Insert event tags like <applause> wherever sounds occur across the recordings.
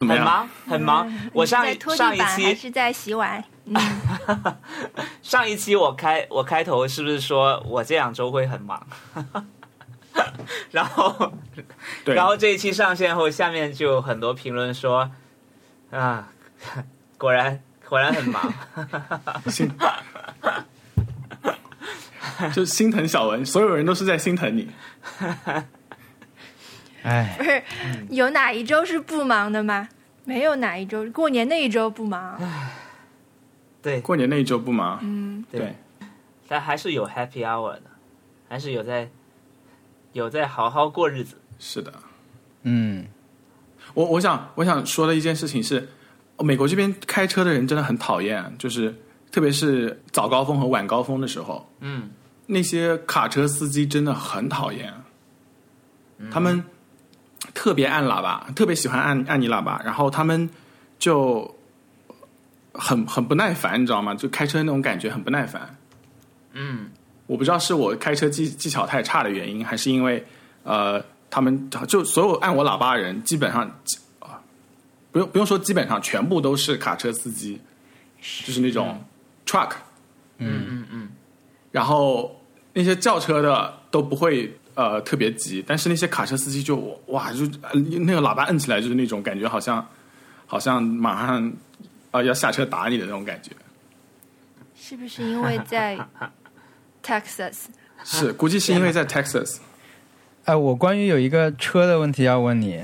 很忙很忙。我上上一期是在洗碗？嗯，<laughs> 上一期我开我开头是不是说我这两周会很忙？<laughs> 然后对，然后这一期上线后，下面就有很多评论说啊，果然果然很忙。<laughs> 心，就心疼小文，所有人都是在心疼你。哎。不，是，有哪一周是不忙的吗？没有哪一周，过年那一周不忙。对。过年那一周不忙，嗯，对，但还是有 happy hour 的，还是有在有在好好过日子。是的。嗯，我我想我想说的一件事情是，美国这边开车的人真的很讨厌，就是特别是早高峰和晚高峰的时候，嗯，那些卡车司机真的很讨厌，他们特别按喇叭，特别喜欢按按你喇叭，然后他们就很很不耐烦，你知道吗？就开车那种感觉很不耐烦。嗯，我不知道是我开车技技巧太差的原因，还是因为呃，他们就所有按我喇叭的人，基本上啊，不用不用说，基本上全部都是卡车司机，就是那种 truck，嗯嗯嗯，然后那些轿车的都不会呃特别急，但是那些卡车司机就哇，就呃那个喇叭摁起来就是那种感觉，好像好像马上啊、呃要下车打你的那种感觉。是不是因为在 <laughs> Texas？是，估计是因为在 Texas，哎，我关于有一个车的问题要问你，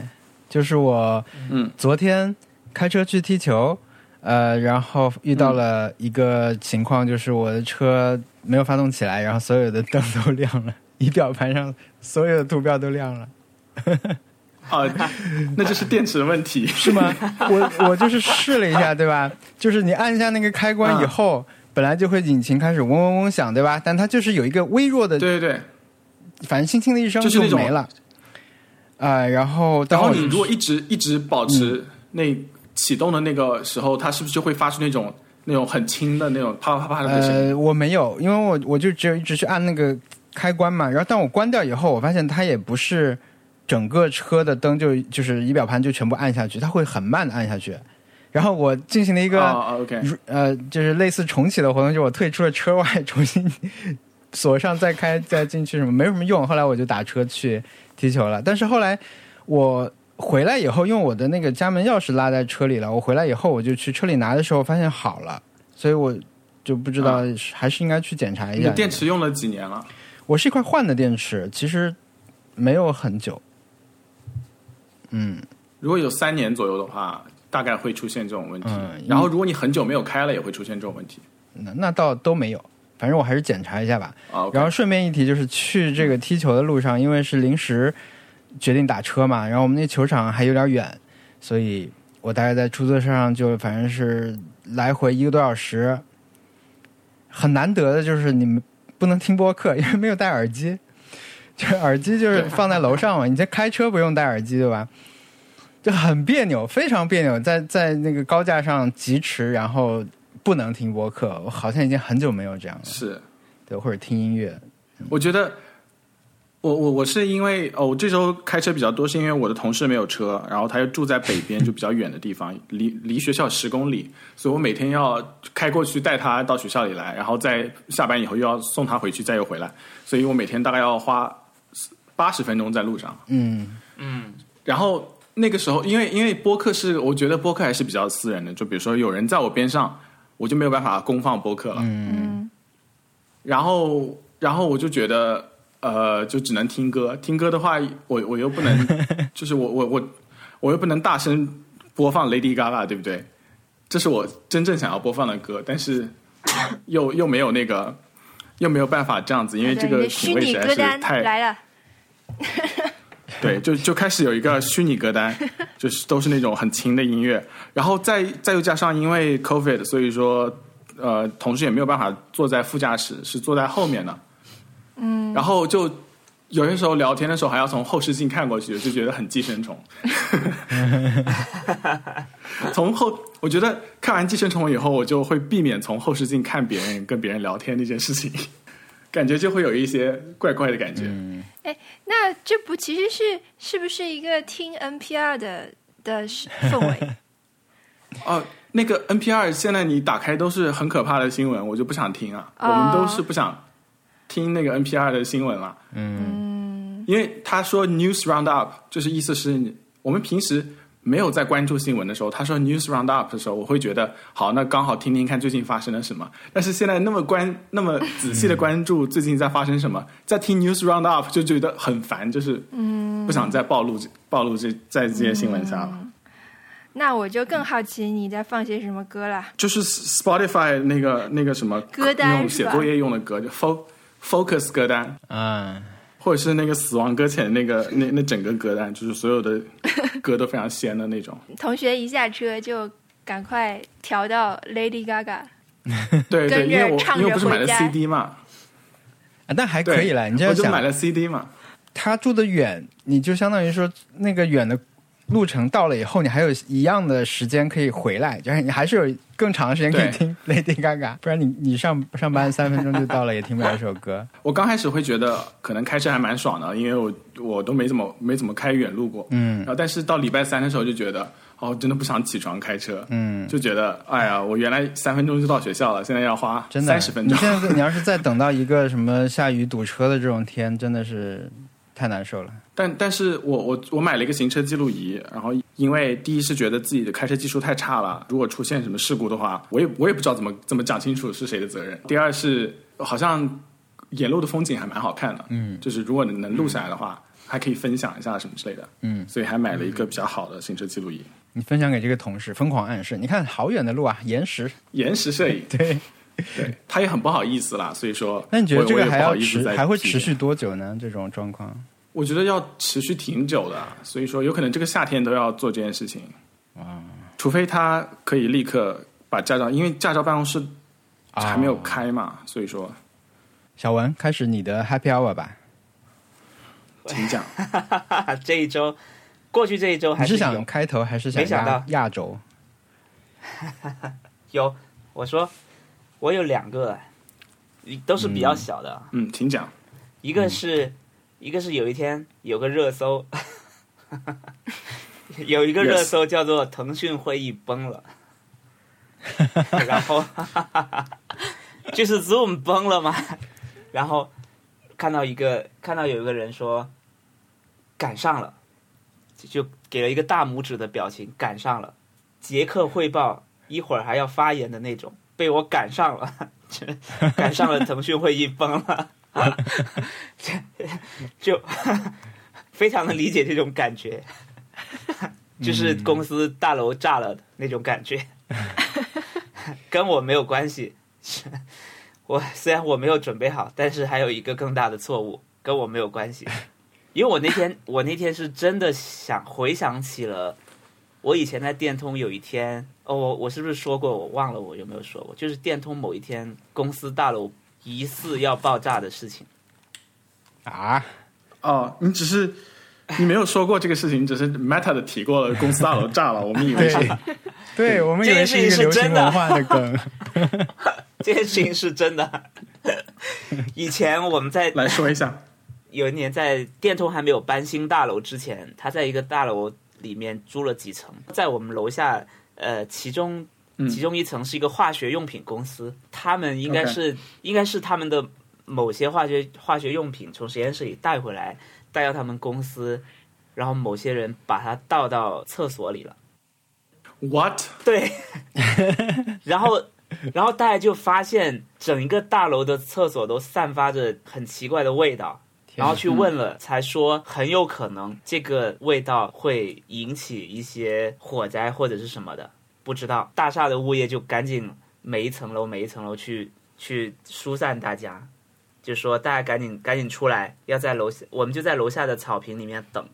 就是我嗯。昨天开车去踢球，呃，然后遇到了一个情况，就是我的车没有发动起来，然后所有的灯都亮了，<laughs> 仪表盘上所有的图标都亮了，<laughs> 哦、那就是电池的问题。是吗？<laughs> 我我就是试了一下，对吧？就是你按一下那个开关以后，本来就会引擎开始嗡嗡嗡响，对吧？但它就是有一个微弱的，对对对，反正轻轻的一声就是那种没了。啊、然后然后你如果一直一直保持那启动的那个时候，它是不是就会发出那种那种很轻的那种啪啪啪啪的声音？呃，我没有，因为我我就只有一直去按那个开关嘛，然后当我关掉以后，我发现它也不是整个车的灯就就是仪表盘就全部按下去，它会很慢的按下去。然后我进行了一个、啊、o k 如呃，就是类似重启的活动，就我退出了车外，重新锁上再开再进去什么，没什么用。后来我就打车去踢球了。但是后来我回来以后，因为我的那个家门钥匙落在车里了，我回来以后我就去车里拿的时候发现好了，所以我就不知道、还是应该去检查一下。你电池用了几年了？我是一块换的电池，其实没有很久。嗯，如果有三年左右的话，大概会出现这种问题。嗯然后如果你很久没有开了，也会出现这种问题。那那倒都没有，反正我还是检查一下吧。然后顺便一提，就是去这个踢球的路上，因为是临时决定打车嘛，然后我们那球场还有点远，所以我大概在出租车上就反正是来回一个多小时。很难得的就是你们不能听播客，<laughs> 因为没有戴耳机，就是耳机就是放在楼上嘛，你这开车不用戴耳机对吧？就很别扭，非常别扭，在在那个高架上疾驰，然后不能听播客，我好像已经很久没有这样了，是，对，或者听音乐。我觉得。我我我是因为哦，我这周开车比较多，是因为我的同事没有车，然后他又住在北边，就比较远的地方，离离学校十公里，所以我每天要开过去带他到学校里来，然后再下班以后又要送他回去，再又回来，所以我每天大概要花八十分钟在路上。嗯嗯然后那个时候，因为因为播客是，我觉得播客还是比较私人的，就比如说有人在我边上，我就没有办法公放播客了。嗯然后然后我就觉得，呃，就只能听歌。听歌的话，我我又不能，<laughs> 就是我我我我又不能大声播放 Lady Gaga，对不对？这是我真正想要播放的歌，但是又又没有那个，又没有办法这样子，因为这个虚品味实在是拟歌单太来了 <laughs> <laughs> 对，就就开始有一个虚拟歌单，就是都是那种很轻的音乐，然后再再又加上因为 COVID，所以说呃，同事也没有办法坐在副驾驶，是坐在后面的，嗯，然后就有些时候聊天的时候还要从后视镜看过去，就觉得很寄生虫。<laughs> 从后，我觉得看完寄生虫以后，我就会避免从后视镜看别人跟别人聊天这件事情，<laughs> 感觉就会有一些怪怪的感觉。哎，那这不其实是是不是一个听 NPR 的的氛围。哦，<laughs> 那个 NPR 现在你打开都是很可怕的新闻，我就不想听啊。哦我们都是不想听那个 NPR 的新闻了，嗯，因为他说 News Roundup，就是意思是我们平时没有在关注新闻的时候，他说 News Roundup 的时候，我会觉得好，那刚好听听看最近发生了什么。但是现在那么关那么仔细的关注最近在发生什么，在听 News Roundup 就觉得很烦，就是嗯不想再暴露暴露这在这些新闻下了。那我就更好奇你在放些什么歌了。就是 Spotify 那个那个什么歌单写作业用的歌，就 fo focus 歌单，嗯，或者是那个死亡搁浅那个那那整个歌单，就是所有的 <laughs> 歌都非常仙的那种。同学一下车就赶快调到 Lady Gaga。<laughs> 对对，因为我唱因为我不是买了 CD 嘛，啊，但还可以了。你这样想我就买，了 CD 嘛。他住的远，你就相当于说那个远的路程到了以后，你还有一样的时间可以回来，就是你还是有更长的时间可以听 <laughs> Lady Gaga，不然你你上上班三分钟就到了，也听不了这首歌。我刚开始会觉得可能开车还蛮爽的，因为我我都没怎么没怎么开远路过。嗯然后但是到礼拜三的时候就觉得，哦，真的不想起床开车。嗯，就觉得，哎呀，我原来三分钟就到学校了，现在要花三十分钟。你现在你要是再等到一个什么下雨堵车的这种天，真的是太难受了。但但是我我我买了一个行车记录仪，然后因为第一是觉得自己的开车技术太差了，如果出现什么事故的话，我也我也不知道怎么怎么讲清楚是谁的责任。第二是好像沿路的风景还蛮好看的，嗯就是如果能录下来的话，还可以分享一下什么之类的，嗯，所以还买了一个比较好的行车记录仪，你分享给这个同事，疯狂暗示，你看好远的路啊，延时。延时摄影，<laughs> 对，对他也很不好意思啦，所以说，那你觉得这个还要我也不好意思持还会持续多久呢？这种状况？我觉得要持续挺久的，所以说有可能这个夏天都要做这件事情。啊，除非他可以立刻把驾照，因为驾照办公室还没有哦开嘛，所以说小文，开始你的 Happy Hour 吧。<laughs> 请讲。<laughs> 这一周，过去这一周还你是想开头还是想压没想到亚洲？<laughs> 有，我说我有两个，都是比较小的，嗯，请讲。一个是、一个是有一天有个热搜，<laughs> 有一个热搜叫做腾讯会议崩了，然后 <laughs> 就是 Zoom 崩了嘛，然后看到一个看到有一个人说赶上了，就就给了一个大拇指的表情，赶上了，杰克汇报一会儿还要发言的那种，被我赶上了，<laughs> 赶上了腾讯会议崩了。<laughs> 就 <laughs> 非常能理解这种感觉，就是公司大楼炸了的那种感觉，跟我没有关系。我虽然我没有准备好，但是还有一个更大的错误跟我没有关系，因为我那天我那天是真的想回想起了我以前在电通有一天，哦，我我是不是说过？我忘了我有没有说过，就是电通某一天公司大楼疑似要爆炸的事情。啊，哦，你只是你没有说过这个事情，只是 Meta 的提过了公司大楼炸了，我们以为是对，对我们以为是一个流行文化的梗。<laughs> 这件事情是真的。以前我们在来说一下。有一年在电通还没有搬新大楼之前，他在一个大楼里面租了几层，在我们楼下，呃，其中嗯其中一层是一个化学用品公司，他们应该是应该是他们的某些化学化学用品从实验室里带回来，带到他们公司，然后某些人把它倒到厕所里了。What？对，<laughs> 然后然后大家就发现整一个大楼的厕所都散发着很奇怪的味道，然后去问了，才说很有可能这个味道会引起一些火灾或者是什么的，不知道。大厦的物业就赶紧每一层楼每一层楼去去疏散大家，就说大家赶紧赶紧出来，要在楼下，我们就在楼下的草坪里面等，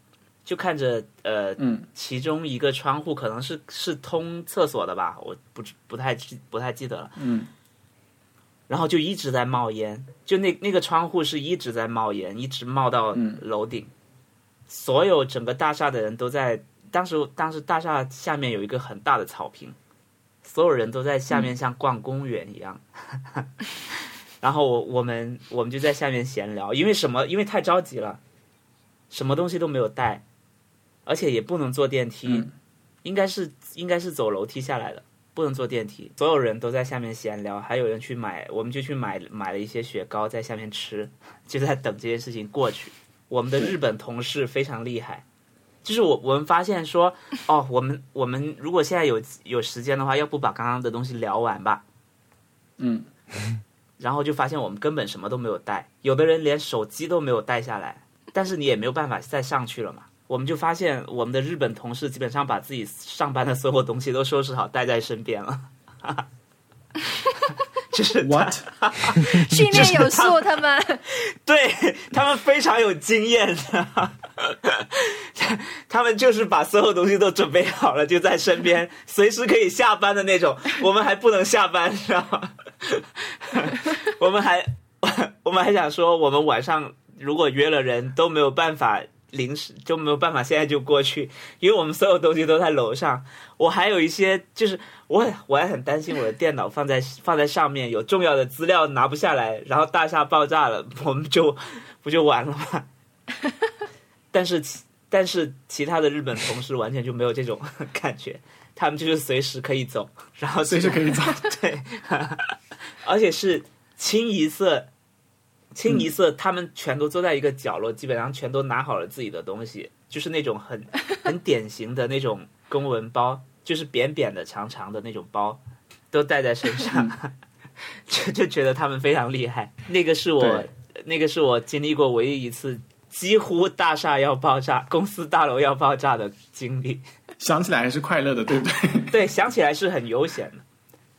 就看着呃嗯其中一个窗户可能是是通厕所的吧，我不不太记不太记得了。嗯然后就一直在冒烟，就那那个窗户是一直在冒烟，一直冒到嗯楼顶。所有整个大厦的人都在当时当时大厦下面有一个很大的草坪，所有人都在下面像逛公园一样。<laughs> 然后我我们我们就在下面闲聊，因为什么？因为太着急了，什么东西都没有带，而且也不能坐电梯。嗯应该是应该是走楼梯下来的，不能坐电梯。所有人都在下面闲聊，还有人去买，我们就去买买了一些雪糕在下面吃，就在等这件事情过去。<laughs> 我们的日本同事非常厉害，就是我我们发现说，哦，我们我们如果现在有有时间的话，要不把刚刚的东西聊完吧？嗯，然后就发现我们根本什么都没有带，有的人连手机都没有带下来，但是你也没有办法再上去了嘛。我们就发现我们的日本同事基本上把自己上班的所有东西都收拾好带在身边了，<laughs> 就是？<laughs> 训练有素，他们 <laughs> 对他们非常有经验，他们就是把所有东西都准备好了，就在身边，随时可以下班的那种。我们还不能下班，知道吗？我们还我们还想说，我们晚上如果约了人都没有办法临时就没有办法现在就过去，因为我们所有东西都在楼上。我还有一些就是我我还很担心我的电脑放在放在上面有重要的资料拿不下来，然后大厦爆炸了，我们就不就完了吗？<laughs> 但是其但是其他的日本同事完全就没有这种感觉，他们就是随时可以走，然后随时可以走。<laughs> 对，<laughs> 而且是清一色，清一色，他们全都坐在一个角落，基本上全都拿好了自己的东西，就是那种很 <laughs> 很典型的那种公文包，就是扁扁的、长长的那种包，都带在身上，<laughs> 就就觉得他们非常厉害。那个是我，那个是我经历过唯一一次几乎大厦要爆炸、公司大楼要爆炸的经历。<laughs> 想起来还是快乐的，对不对？对，想起来是很悠闲的，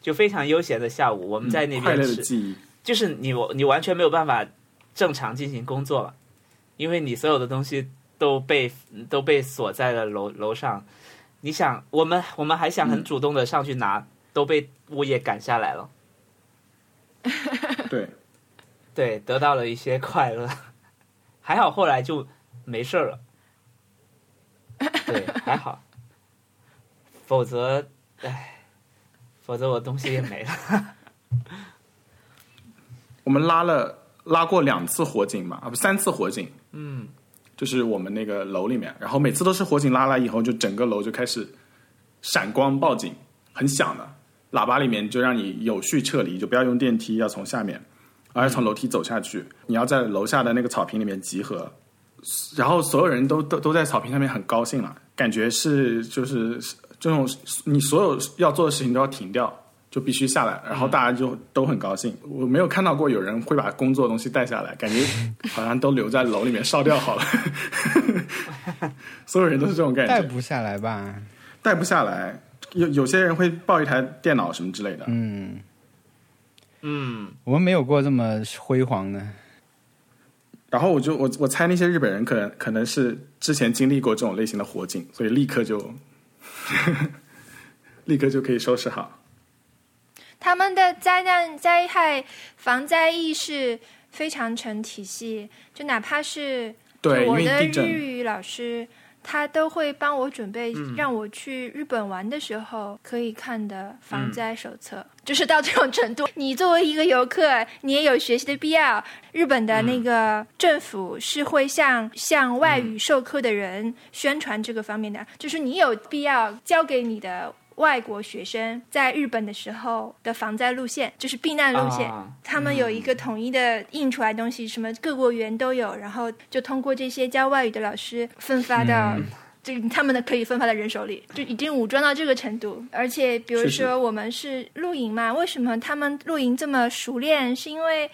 就非常悠闲的下午，我们在那嗯快乐的边吃，记忆。就是你你完全没有办法正常进行工作了，因为你所有的东西都被都被锁在了楼楼上。你想，我们我们还想很主动的上去拿，都被物业赶下来了。<laughs> 对，对，得到了一些快乐，还好后来就没事儿了。对，还好，否则，唉，否则我东西也没了。我们拉了拉过两次火警嘛，啊不三次火警，嗯，就是我们那个楼里面，然后每次都是火警拉来以后，就整个楼就开始闪光报警，很响的，喇叭里面就让你有序撤离，就不要用电梯，要从下面，而是从楼梯走下去，你要在楼下的那个草坪里面集合，然后所有人都都都在草坪上面很高兴了，感觉是就是这种你所有要做的事情都要停掉。就必须下来，然后大家就都很高兴。我没有看到过有人会把工作的东西带下来，感觉好像都留在楼里面烧掉好了。<laughs> 所有人都是这种感觉，带不下来吧？带不下来。有有些人会抱一台电脑什么之类的。嗯，嗯，我们没有过这么辉煌的。然后我就我我猜那些日本人可能可能是之前经历过这种类型的火警，所以立刻就 <laughs> 立刻就可以收拾好。他们的灾难灾害防灾意识非常成体系，就哪怕是对，我的日语老师，他都会帮我准备，嗯让我去日本玩的时候可以看的防嗯灾手册，就是到这种程度。<laughs> 你作为一个游客，你也有学习的必要。日本的那个政府是会向向外语授课的人宣传这个方面的，就是你有必要教给你的。外国学生在日本的时候的防灾路线，就是避难路线，啊他们有一个统一的印出来东西，什么各国语言都有，然后就通过这些教外语的老师分发到嗯这个他们的可以分发到人手里，就已经武装到这个程度。而且比如说我们是露营嘛，为什么他们露营这么熟练？是因为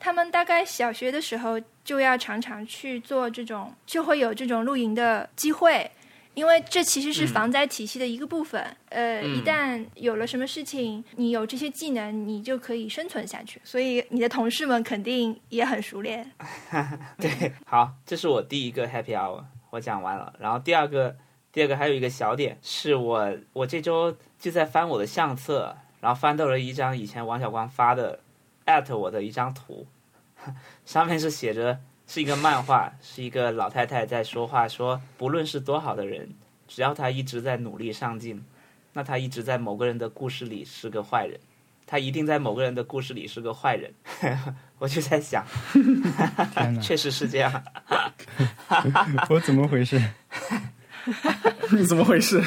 他们大概小学的时候就要常常去做这种，就会有这种露营的机会。因为这其实是防灾体系的一个部分，呃，嗯一旦有了什么事情，你有这些技能，你就可以生存下去。所以你的同事们肯定也很熟练。<laughs> 对，好，这是我第一个 happy hour，我讲完了。然后第二个，第二个还有一个小点，是我我这周就在翻我的相册，然后翻到了一张以前王小光发的 at 我的一张图，上面是写着是一个漫画，是一个老太太在说话，说不论是多好的人，只要他一直在努力上进，那他一直在某个人的故事里是个坏人，他一定在某个人的故事里是个坏人。<laughs> 我就在想，确实是这样。<laughs> 我怎么回事？你怎么回事？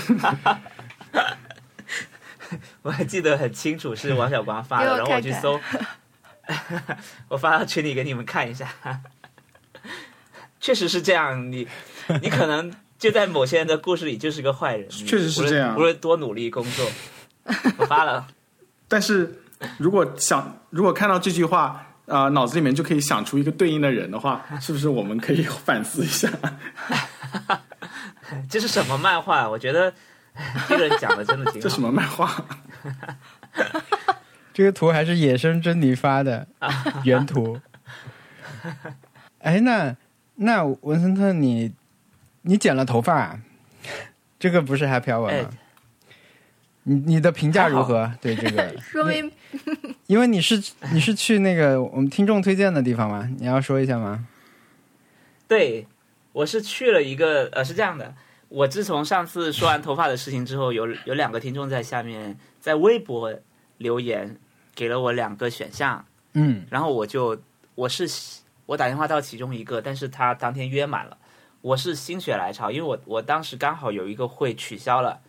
我还记得很清楚，是王小光发的，然后我去搜，<laughs> 我发到群里给你们看一下。确实是这样，你你可能就在某些人的故事里就是个坏人，确实是这样无论多努力工作，我发了。<laughs> 但是如果想，如果看到这句话，啊、脑子里面就可以想出一个对应的人的话，是不是我们可以反思一下？<laughs> 这是什么漫画？我觉得这个人讲的真的挺好。这什么漫画？<laughs> 这个图还是野生珍妮发的原图。哎，那那文森特你，你剪了头发、啊，这个不是 happy hour 哎吗？你你的评价如何？对这个，<laughs> 说明因为你是你是去那个我们听众推荐的地方吗？你要说一下吗？对，我是去了一个，呃，是这样的，我自从上次说完头发的事情之后，有有两个听众在下面在微博留言，给了我两个选项，嗯然后我就我是我打电话到其中一个，但是他当天约满了，我是心血来潮，因为我我当时刚好有一个会取消了，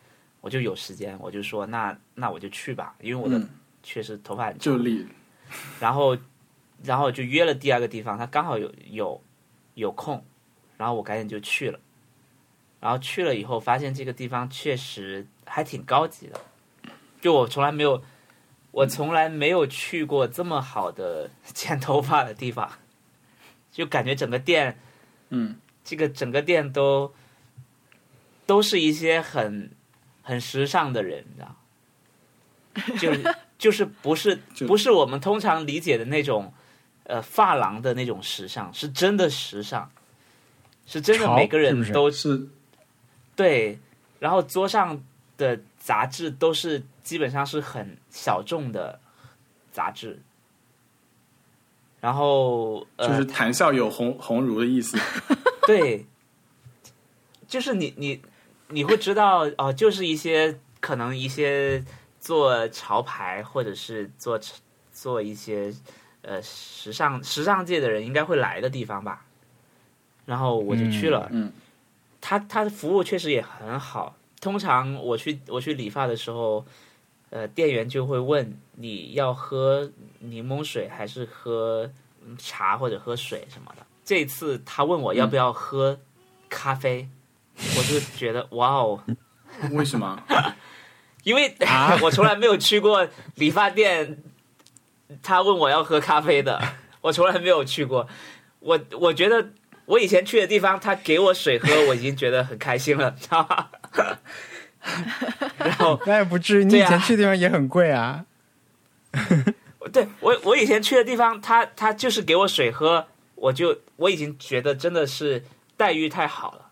我就有时间，我就说那那我就去吧，因为我的嗯确实头发很长就理然后，然后就约了第二个地方，他刚好有有有空，然后我赶紧就去了。然后去了以后，发现这个地方确实还挺高级的，就我从来没有，我从来没有去过这么好的 <laughs> 剪头发的地方，就感觉整个店，嗯，这个整个店都都是一些很很时尚的人，你知道，<laughs> 就就是不是不是我们通常理解的那种呃发廊的那种时尚，是真的时尚，是真的每个人都是。对，然后桌上的杂志都是基本上是很小众的杂志，然后呃，就是谈笑有鸿鸿儒的意思。<laughs> 对，就是你你你会知道哦、就是一些可能一些做潮牌或者是做做一些呃时尚时尚界的人应该会来的地方吧。然后我就去了，嗯他他的服务确实也很好。通常我去我去理发的时候，呃，店员就会问你要喝柠檬水还是喝嗯茶或者喝水什么的。这次他问我要不要喝咖啡，我就觉得哇哦，<laughs> 为什么？<laughs> 因为、啊 <laughs> 我从来没有去过理发店，他问我要喝咖啡的，我从来没有去过。我我觉得我以前去的地方，他给我水喝，我已经觉得很开心了，知道吗？<laughs> 然后那也不至于，你以前去的地方也很贵啊。<laughs> 对我我以前去的地方，他他就是给我水喝，我就我已经觉得真的是待遇太好了。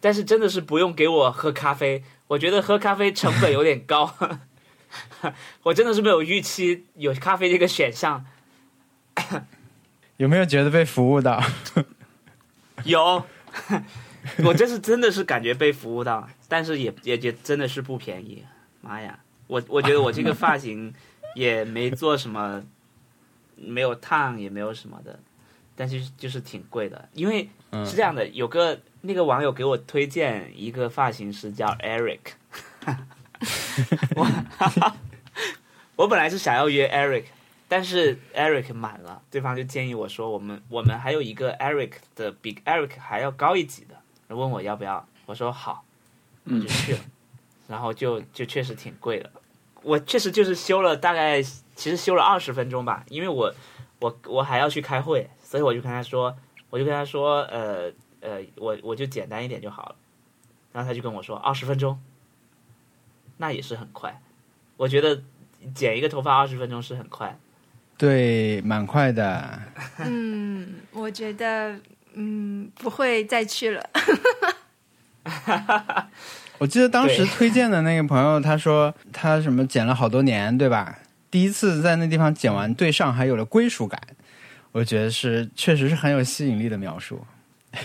但是真的是不用给我喝咖啡，我觉得喝咖啡成本有点高，<laughs> 我真的是没有预期有咖啡这个选项。有没有觉得被服务到？有，<laughs> 我这是真的是感觉被服务到，但是也也也真的是不便宜。妈呀，我我觉得我这个发型也没做什么，<laughs> 没有烫也没有什么的，但是就是挺贵的，因为嗯。是这样的，有个那个网友给我推荐一个发型师叫 Eric，<laughs> 我我本来是想要约 Eric，但是 Eric 满了，对方就建议我说我们我们还有一个 Eric 的比 Eric 还要高一级的，问我要不要，我说好，我就去了，然后就就确实挺贵的，我确实就是修了大概其实修了二十分钟吧，因为我我我还要去开会，所以我就跟他说，我就跟他说，呃呃，我我就简单一点就好了，然后他就跟我说二十分钟，那也是很快，我觉得剪一个头发二十分钟是很快。对，蛮快的。嗯，我觉得嗯不会再去了。<laughs> 我记得当时推荐的那个朋友，他说他什么剪了好多年，对吧？第一次在那地方剪完，对上海有了归属感。我觉得是，确实是很有吸引力的描述。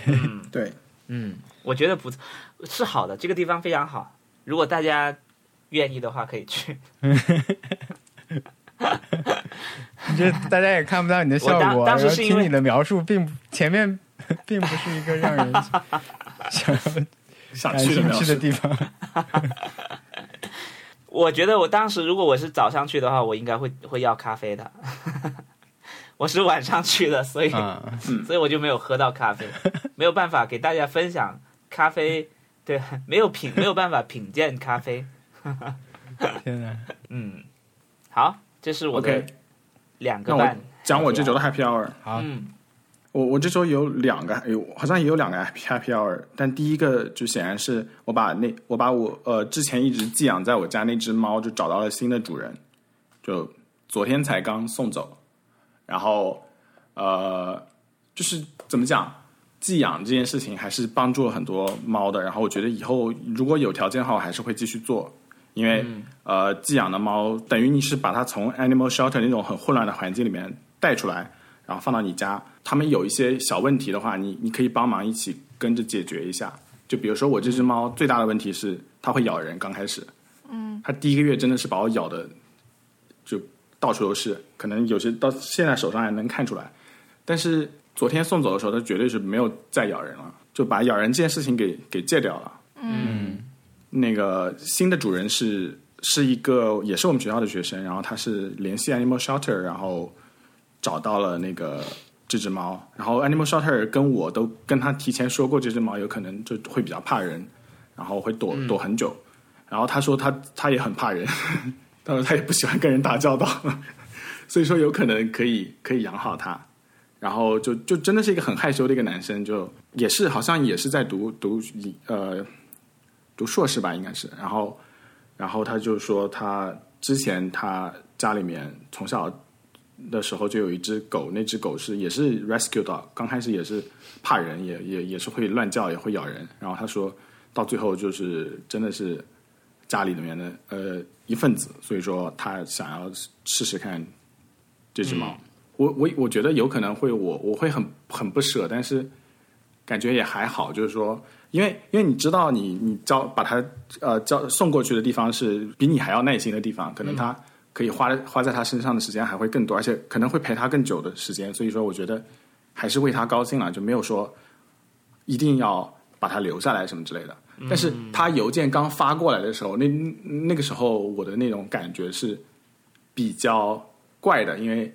嗯对，<laughs> 嗯，我觉得不是好的，这个地方非常好，如果大家愿意的话可以去。<laughs> 这大家也看不到你的效果，当时是因为然后听你的描述，并不前面 <laughs> 并不是一个让人 <laughs> 想要想去的。地方。<laughs> 我觉得我当时如果我是早上去的话，我应该会会要咖啡的。我是晚上去的，所以、啊，所以我就没有喝到咖啡，没有办法给大家分享咖啡，对，没有品没有办法品鉴咖啡。天哪！嗯，好，这是我的两个半。讲我这周的 Happy Hour。好，嗯我我这周有两个，有好像也有两个 happy hour，但第一个就显然是我把那我把我呃之前一直寄养在我家那只猫就找到了新的主人，就昨天才刚送走，然后呃就是怎么讲，寄养这件事情还是帮助了很多猫的，然后我觉得以后如果有条件的话，我还是会继续做，因为、呃寄养的猫等于你是把它从 animal shelter 那种很混乱的环境里面带出来。然后放到你家，他们有一些小问题的话，你你可以帮忙一起跟着解决一下。就比如说我这只猫最大的问题是它会咬人，刚开始，嗯，它第一个月真的是把我咬的就到处都是，可能有些到现在手上还能看出来。但是昨天送走的时候，它绝对是没有再咬人了，就把咬人这件事情给给戒掉了。嗯，那个新的主人是是一个也是我们学校的学生，然后他是联系 Animal Shelter，然后。找到了那个这只猫，然后 Animal Shelter 跟我都跟他提前说过，这只猫有可能就会比较怕人，然后会躲躲很久。然后他说他他也很怕人，他说他也不喜欢跟人打交道，<laughs> 所以说有可能可以可以养好它。然后就就真的是一个很害羞的一个男生，就也是好像也是在读读呃读硕士吧，应该是。然后然后他就说他之前他家里面从小。的时候就有一只狗，那只狗是也是 rescue dog，刚开始也是怕人，也也也是会乱叫，也会咬人。然后他说到最后就是真的是家里里面的呃一份子，所以说他想要试试看这只猫。我我我觉得有可能会我我会很很不舍，但是感觉也还好，就是说，因为因为你知道你你交把它呃交送过去的地方是比你还要耐心的地方，可能他。可以花花在他身上的时间还会更多，而且可能会陪他更久的时间。所以说，我觉得还是为他高兴了，就没有说一定要把他留下来什么之类的。但是他邮件刚发过来的时候，那那个时候我的那种感觉是比较怪的，因为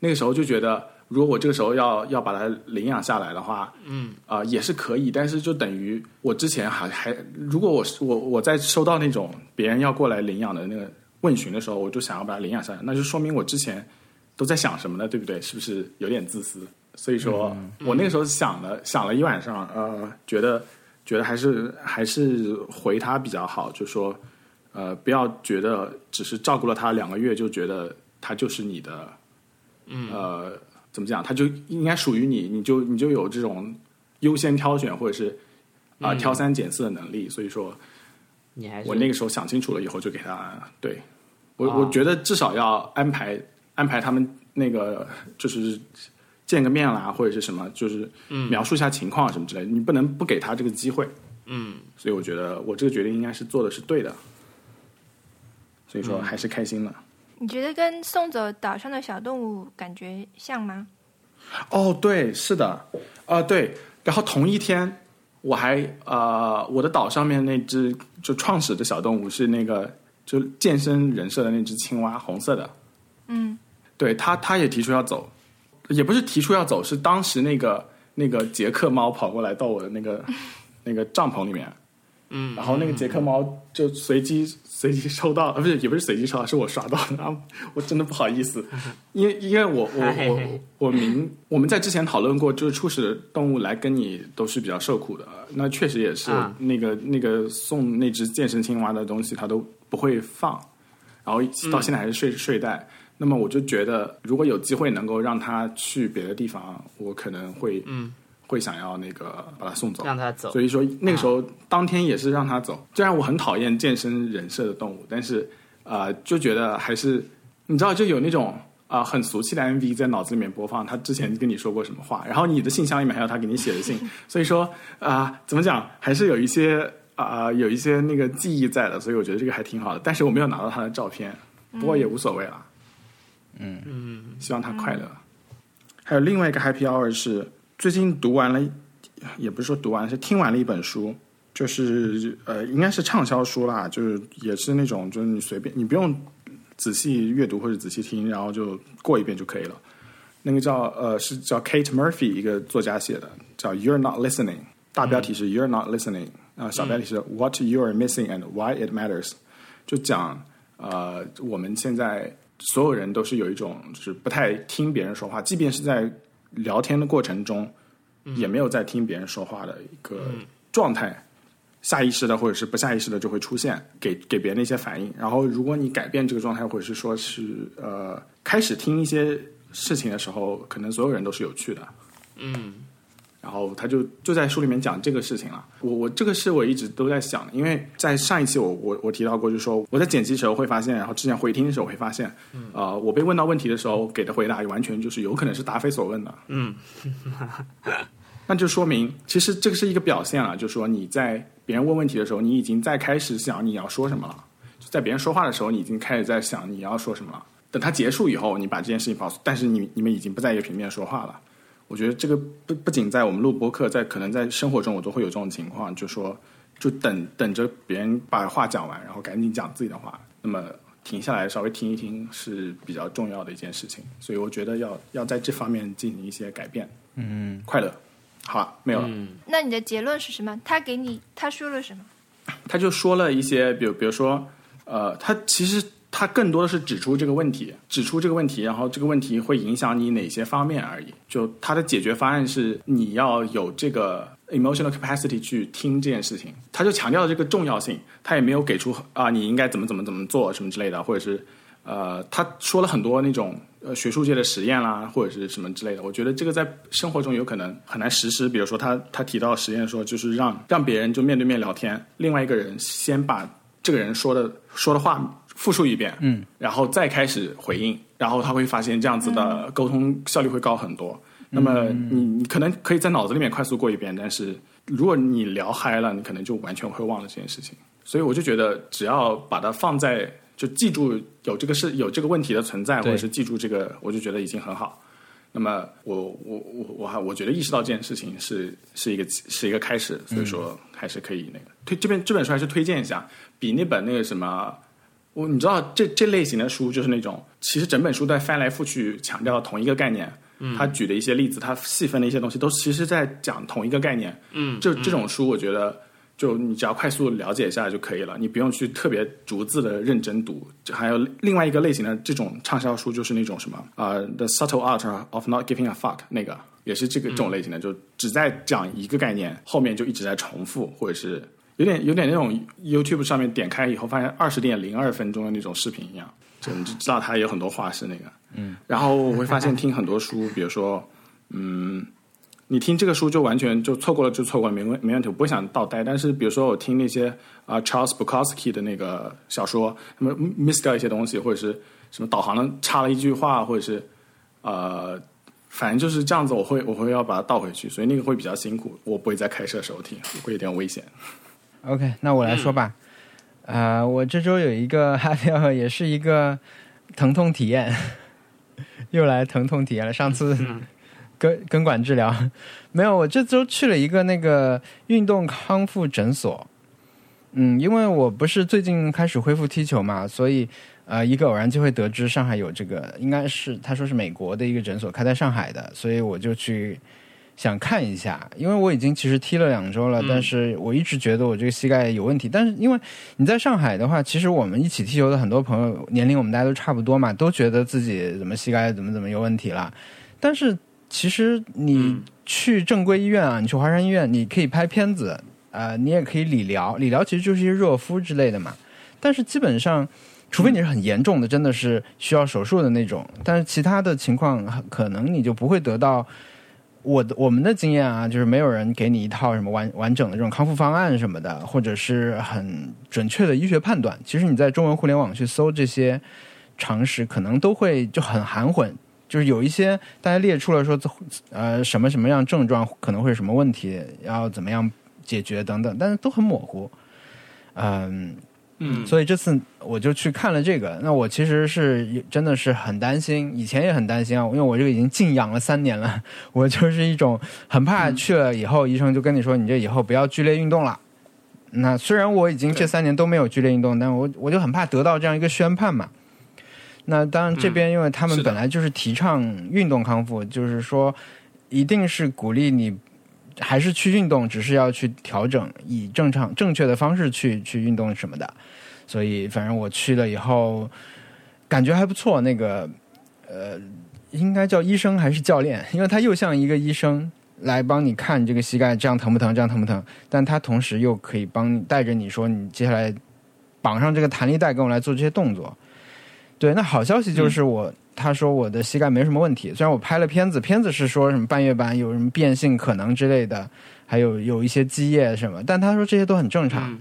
那个时候就觉得，如果我这个时候要要把它领养下来的话，嗯啊、呃、也是可以，但是就等于我之前还还，如果我我我在收到那种别人要过来领养的那个。问询的时候，我就想要把它领养下来，那就说明我之前都在想什么呢？对不对？是不是有点自私？所以说、嗯、我那个时候想了想了一晚上，呃，觉得觉得还是还是回他比较好，就说呃，不要觉得只是照顾了他两个月就觉得他就是你的，嗯，呃，怎么讲？他就应该属于你，你就你就有这种优先挑选或者是啊、呃、挑三拣四的能力。所以说，你还是我那个时候想清楚了以后，就给他对。我啊我觉得至少要安排安排他们那个就是见个面啦，或者是什么，就是描述一下情况什么之类的。你不能不给他这个机会。嗯，所以我觉得我这个决定应该是做的是对的。所以说还是开心了。你觉得跟送走岛上的小动物感觉像吗？哦，对，是的，啊、对。然后同一天，我还呃，我的岛上面那只就创始的小动物是那个。就健身人设的那只青蛙，红色的，嗯，对他，他也提出要走，也不是提出要走，是当时那个那个杰克猫跑过来到我的那个 <laughs> 那个帐篷里面，嗯，然后那个杰克猫就随机随机收到，呃，不是，也不是随机收到，是我刷到的，然后我真的不好意思，<laughs> 因为因为我我我我明我们在之前讨论过，就是初始动物来跟你都是比较受苦的，那确实也是啊。那个、那个送那只健身青蛙的东西，它都。不会放，然后到现在还是睡、睡袋。那么我就觉得，如果有机会能够让他去别的地方，我可能会嗯会想要那个把他送走，让他走。所以说那个时候、当天也是让他走。虽然我很讨厌健身人设的动物，但是呃就觉得还是你知道，就有那种啊、呃、很俗气的 MV 在脑子里面播放，他之前跟你说过什么话，然后你的信箱里面还有他给你写的信，所以说啊、呃、怎么讲，还是有一些。啊、呃，有一些那个记忆在的，所以我觉得这个还挺好的。但是我没有拿到他的照片，不过也无所谓了。嗯嗯，希望他快乐。嗯、还有另外一个 Happy Hour 是最近读完了，也不是说读完，是听完了一本书，就是呃，应该是畅销书啦，就是也是那种，就是你随便，你不用仔细阅读或者仔细听，然后就过一遍就可以了。那个叫呃，是叫 Kate Murphy 一个作家写的，叫 You're Not Listening，大标题是 You're Not Listening，啊、小标题是 What You Are Missing and Why It Matters，就讲呃，我们现在所有人都是有一种就是不太听别人说话，即便是在聊天的过程中，也没有在听别人说话的一个状态。下意识的或者是不下意识的就会出现，给给别人的一些反应。然后，如果你改变这个状态，或者是说是呃开始听一些事情的时候，可能所有人都是有趣的。嗯然后他就就在书里面讲这个事情了。我我这个是我一直都在想的，因为在上一期我我我提到过，就是说我在剪辑的时候会发现，然后之前回听的时候会发现，呃，我被问到问题的时候给的回答完全就是有可能是答非所问的。嗯，<laughs> 那就说明其实这个是一个表现了，就是说你在别人问问题的时候，你已经在开始想你要说什么了；就在别人说话的时候，你已经开始在想你要说什么了。等他结束以后，你把这件事情告诉，但是你你们已经不在一个平面说话了。我觉得这个不不仅在我们录播客，在可能在生活中我都会有这种情况，就说就等等着别人把话讲完，然后赶紧讲自己的话，那么停下来稍微听一听是比较重要的一件事情。所以我觉得要要在这方面进行一些改变。嗯，快乐，好了，没有了。那你的结论是什么？他给你他说了什么？他就说了一些，比如比如说，呃，他其实他更多的是指出这个问题，指出这个问题，然后这个问题会影响你哪些方面而已。就他的解决方案是你要有这个 emotional capacity 去听这件事情，他就强调了这个重要性，他也没有给出啊你应该怎么怎么怎么做什么之类的，或者是呃他说了很多那种呃学术界的实验啦，或者是什么之类的。我觉得这个在生活中有可能很难实施。比如说他他提到实验说，就是让让别人就面对面聊天，另外一个人先把这个人说的说的话复述一遍，嗯，然后再开始回应，然后他会发现这样子的沟通效率会高很多。那么你你可能可以在脑子里面快速过一遍，但是如果你聊嗨了，你可能就完全会忘了这件事情。所以我就觉得，只要把它放在就记住有这个事有这个问题的存在，或者是记住这个，我就觉得已经很好。那么我我我我还我觉得意识到这件事情是是一个是一个开始，所以说还是可以那个推这边这本书还是推荐一下，比那本那个什么。我你知道这这类型的书就是那种，其实整本书在翻来覆去强调同一个概念，他举的一些例子，他细分的一些东西，都其实在讲同一个概念。嗯，这这种书，我觉得就你只要快速了解一下就可以了，你不用去特别逐字的认真读。还有另外一个类型的这种畅销书，就是那种什么啊、呃 The Subtle Art of Not Giving a Fuck》那个，也是这个这种类型的，就只在讲一个概念，后面就一直在重复，或者是有点有点那种 YouTube 上面点开以后发现二十点零二分钟的那种视频一样，就你就知道它有很多话是那个。嗯，然后我会发现听很多书，比如说，嗯，你听这个书就完全就错过了，就错过了，没问没问题，我不会想倒带。但是比如说我听那些啊、Charles Bukowski 的那个小说，那么 miss 掉一些东西，或者是什么导航插了一句话，或者是呃，反正就是这样子，我会我会要把它倒回去，所以那个会比较辛苦，我不会在开车的时候听，会有点危险。OK，那我来说吧。呃，我这周有一个 <laughs> happy hour，也是一个疼痛体验，<laughs> 又来疼痛体验了。上次 <laughs> 根根管治疗没有，我这周去了一个那个运动康复诊所。嗯，因为我不是最近开始恢复踢球嘛，所以呃，一个偶然机会得知上海有这个，应该是他说是美国的一个诊所开在上海的，所以我就去想看一下，因为我已经其实踢了两周了，但是我一直觉得我这个膝盖有问题。但是因为你在上海的话，其实我们一起踢球的很多朋友年龄我们大家都差不多嘛，都觉得自己怎么膝盖怎么怎么有问题了。但是其实你去正规医院啊，你去华山医院，你可以拍片子，呃，你也可以理疗，理疗其实就是一些热敷之类的嘛。但是基本上，除非你是很严重的，真的是需要手术的那种，但是其他的情况可能你就不会得到。我的我们的经验啊，就是没有人给你一套什么完完整的这种康复方案什么的，或者是很准确的医学判断。其实你在中文互联网去搜这些常识，可能都会就很含混。就是有一些大家列出了说，呃，什么什么样症状可能会有什么问题，要怎么样解决等等，但是都很模糊。嗯，嗯，所以这次我就去看了这个。那我其实是真的是很担心，以前也很担心啊，因为我这个已经静养了三年了，<laughs> 我就是一种很怕去了以后，医生就跟你说，你这以后不要剧烈运动了。那虽然我已经这三年都没有剧烈运动，但我我就很怕得到这样一个宣判嘛。那当然，这边因为他们本来就是提倡运动康复，就是说一定是鼓励你还是去运动，只是要去调整，以正常正确的方式去去运动什么的。所以反正我去了以后，感觉还不错。那个呃，应该叫医生还是教练？因为他又像一个医生来帮你看这个膝盖这样疼不疼，这样疼不疼？但他同时又可以帮你带着你说，你接下来绑上这个弹力带，跟我来做这些动作。对，那好消息就是我、他说我的膝盖没什么问题，虽然我拍了片子，片子是说什么半月板有什么变性可能之类的，还有有一些积液什么，但他说这些都很正常。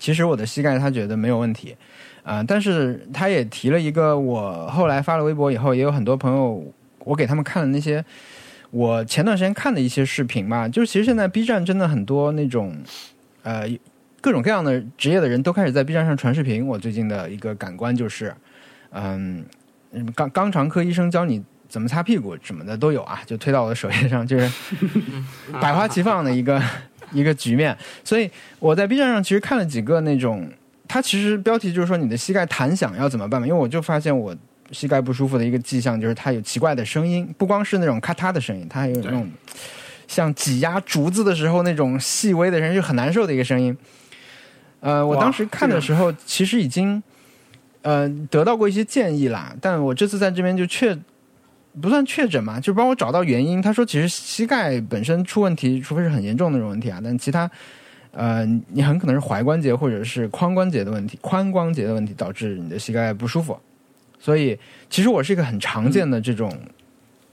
其实我的膝盖他觉得没有问题，啊、但是他也提了一个，我后来发了微博以后，也有很多朋友，我给他们看了那些我前段时间看的一些视频嘛，就是其实现在 B 站真的很多那种呃各种各样的职业的人都开始在 B 站上传视频。我最近的一个感官就是，嗯，肛肛肠科医生教你怎么擦屁股什么的都有啊，就推到我的首页上，就是 <laughs> 百花齐放的一个一个局面。所以我在 B 站上其实看了几个那种，它其实标题就是说你的膝盖弹响要怎么办嘛，因为我就发现我膝盖不舒服的一个迹象就是它有奇怪的声音，不光是那种咔嗒的声音，它还有那种像挤压竹子的时候那种细微的声音，就很难受的一个声音。呃，我当时看的时候，其实已经呃得到过一些建议啦，但我这次在这边就确不算确诊嘛，就帮我找到原因。他说，其实膝盖本身出问题，除非是很严重的那种问题啊，但其他呃，你很可能是踝关节或者是髋关节的问题，髋关节的问题导致你的膝盖不舒服。所以，其实我是一个很常见的这种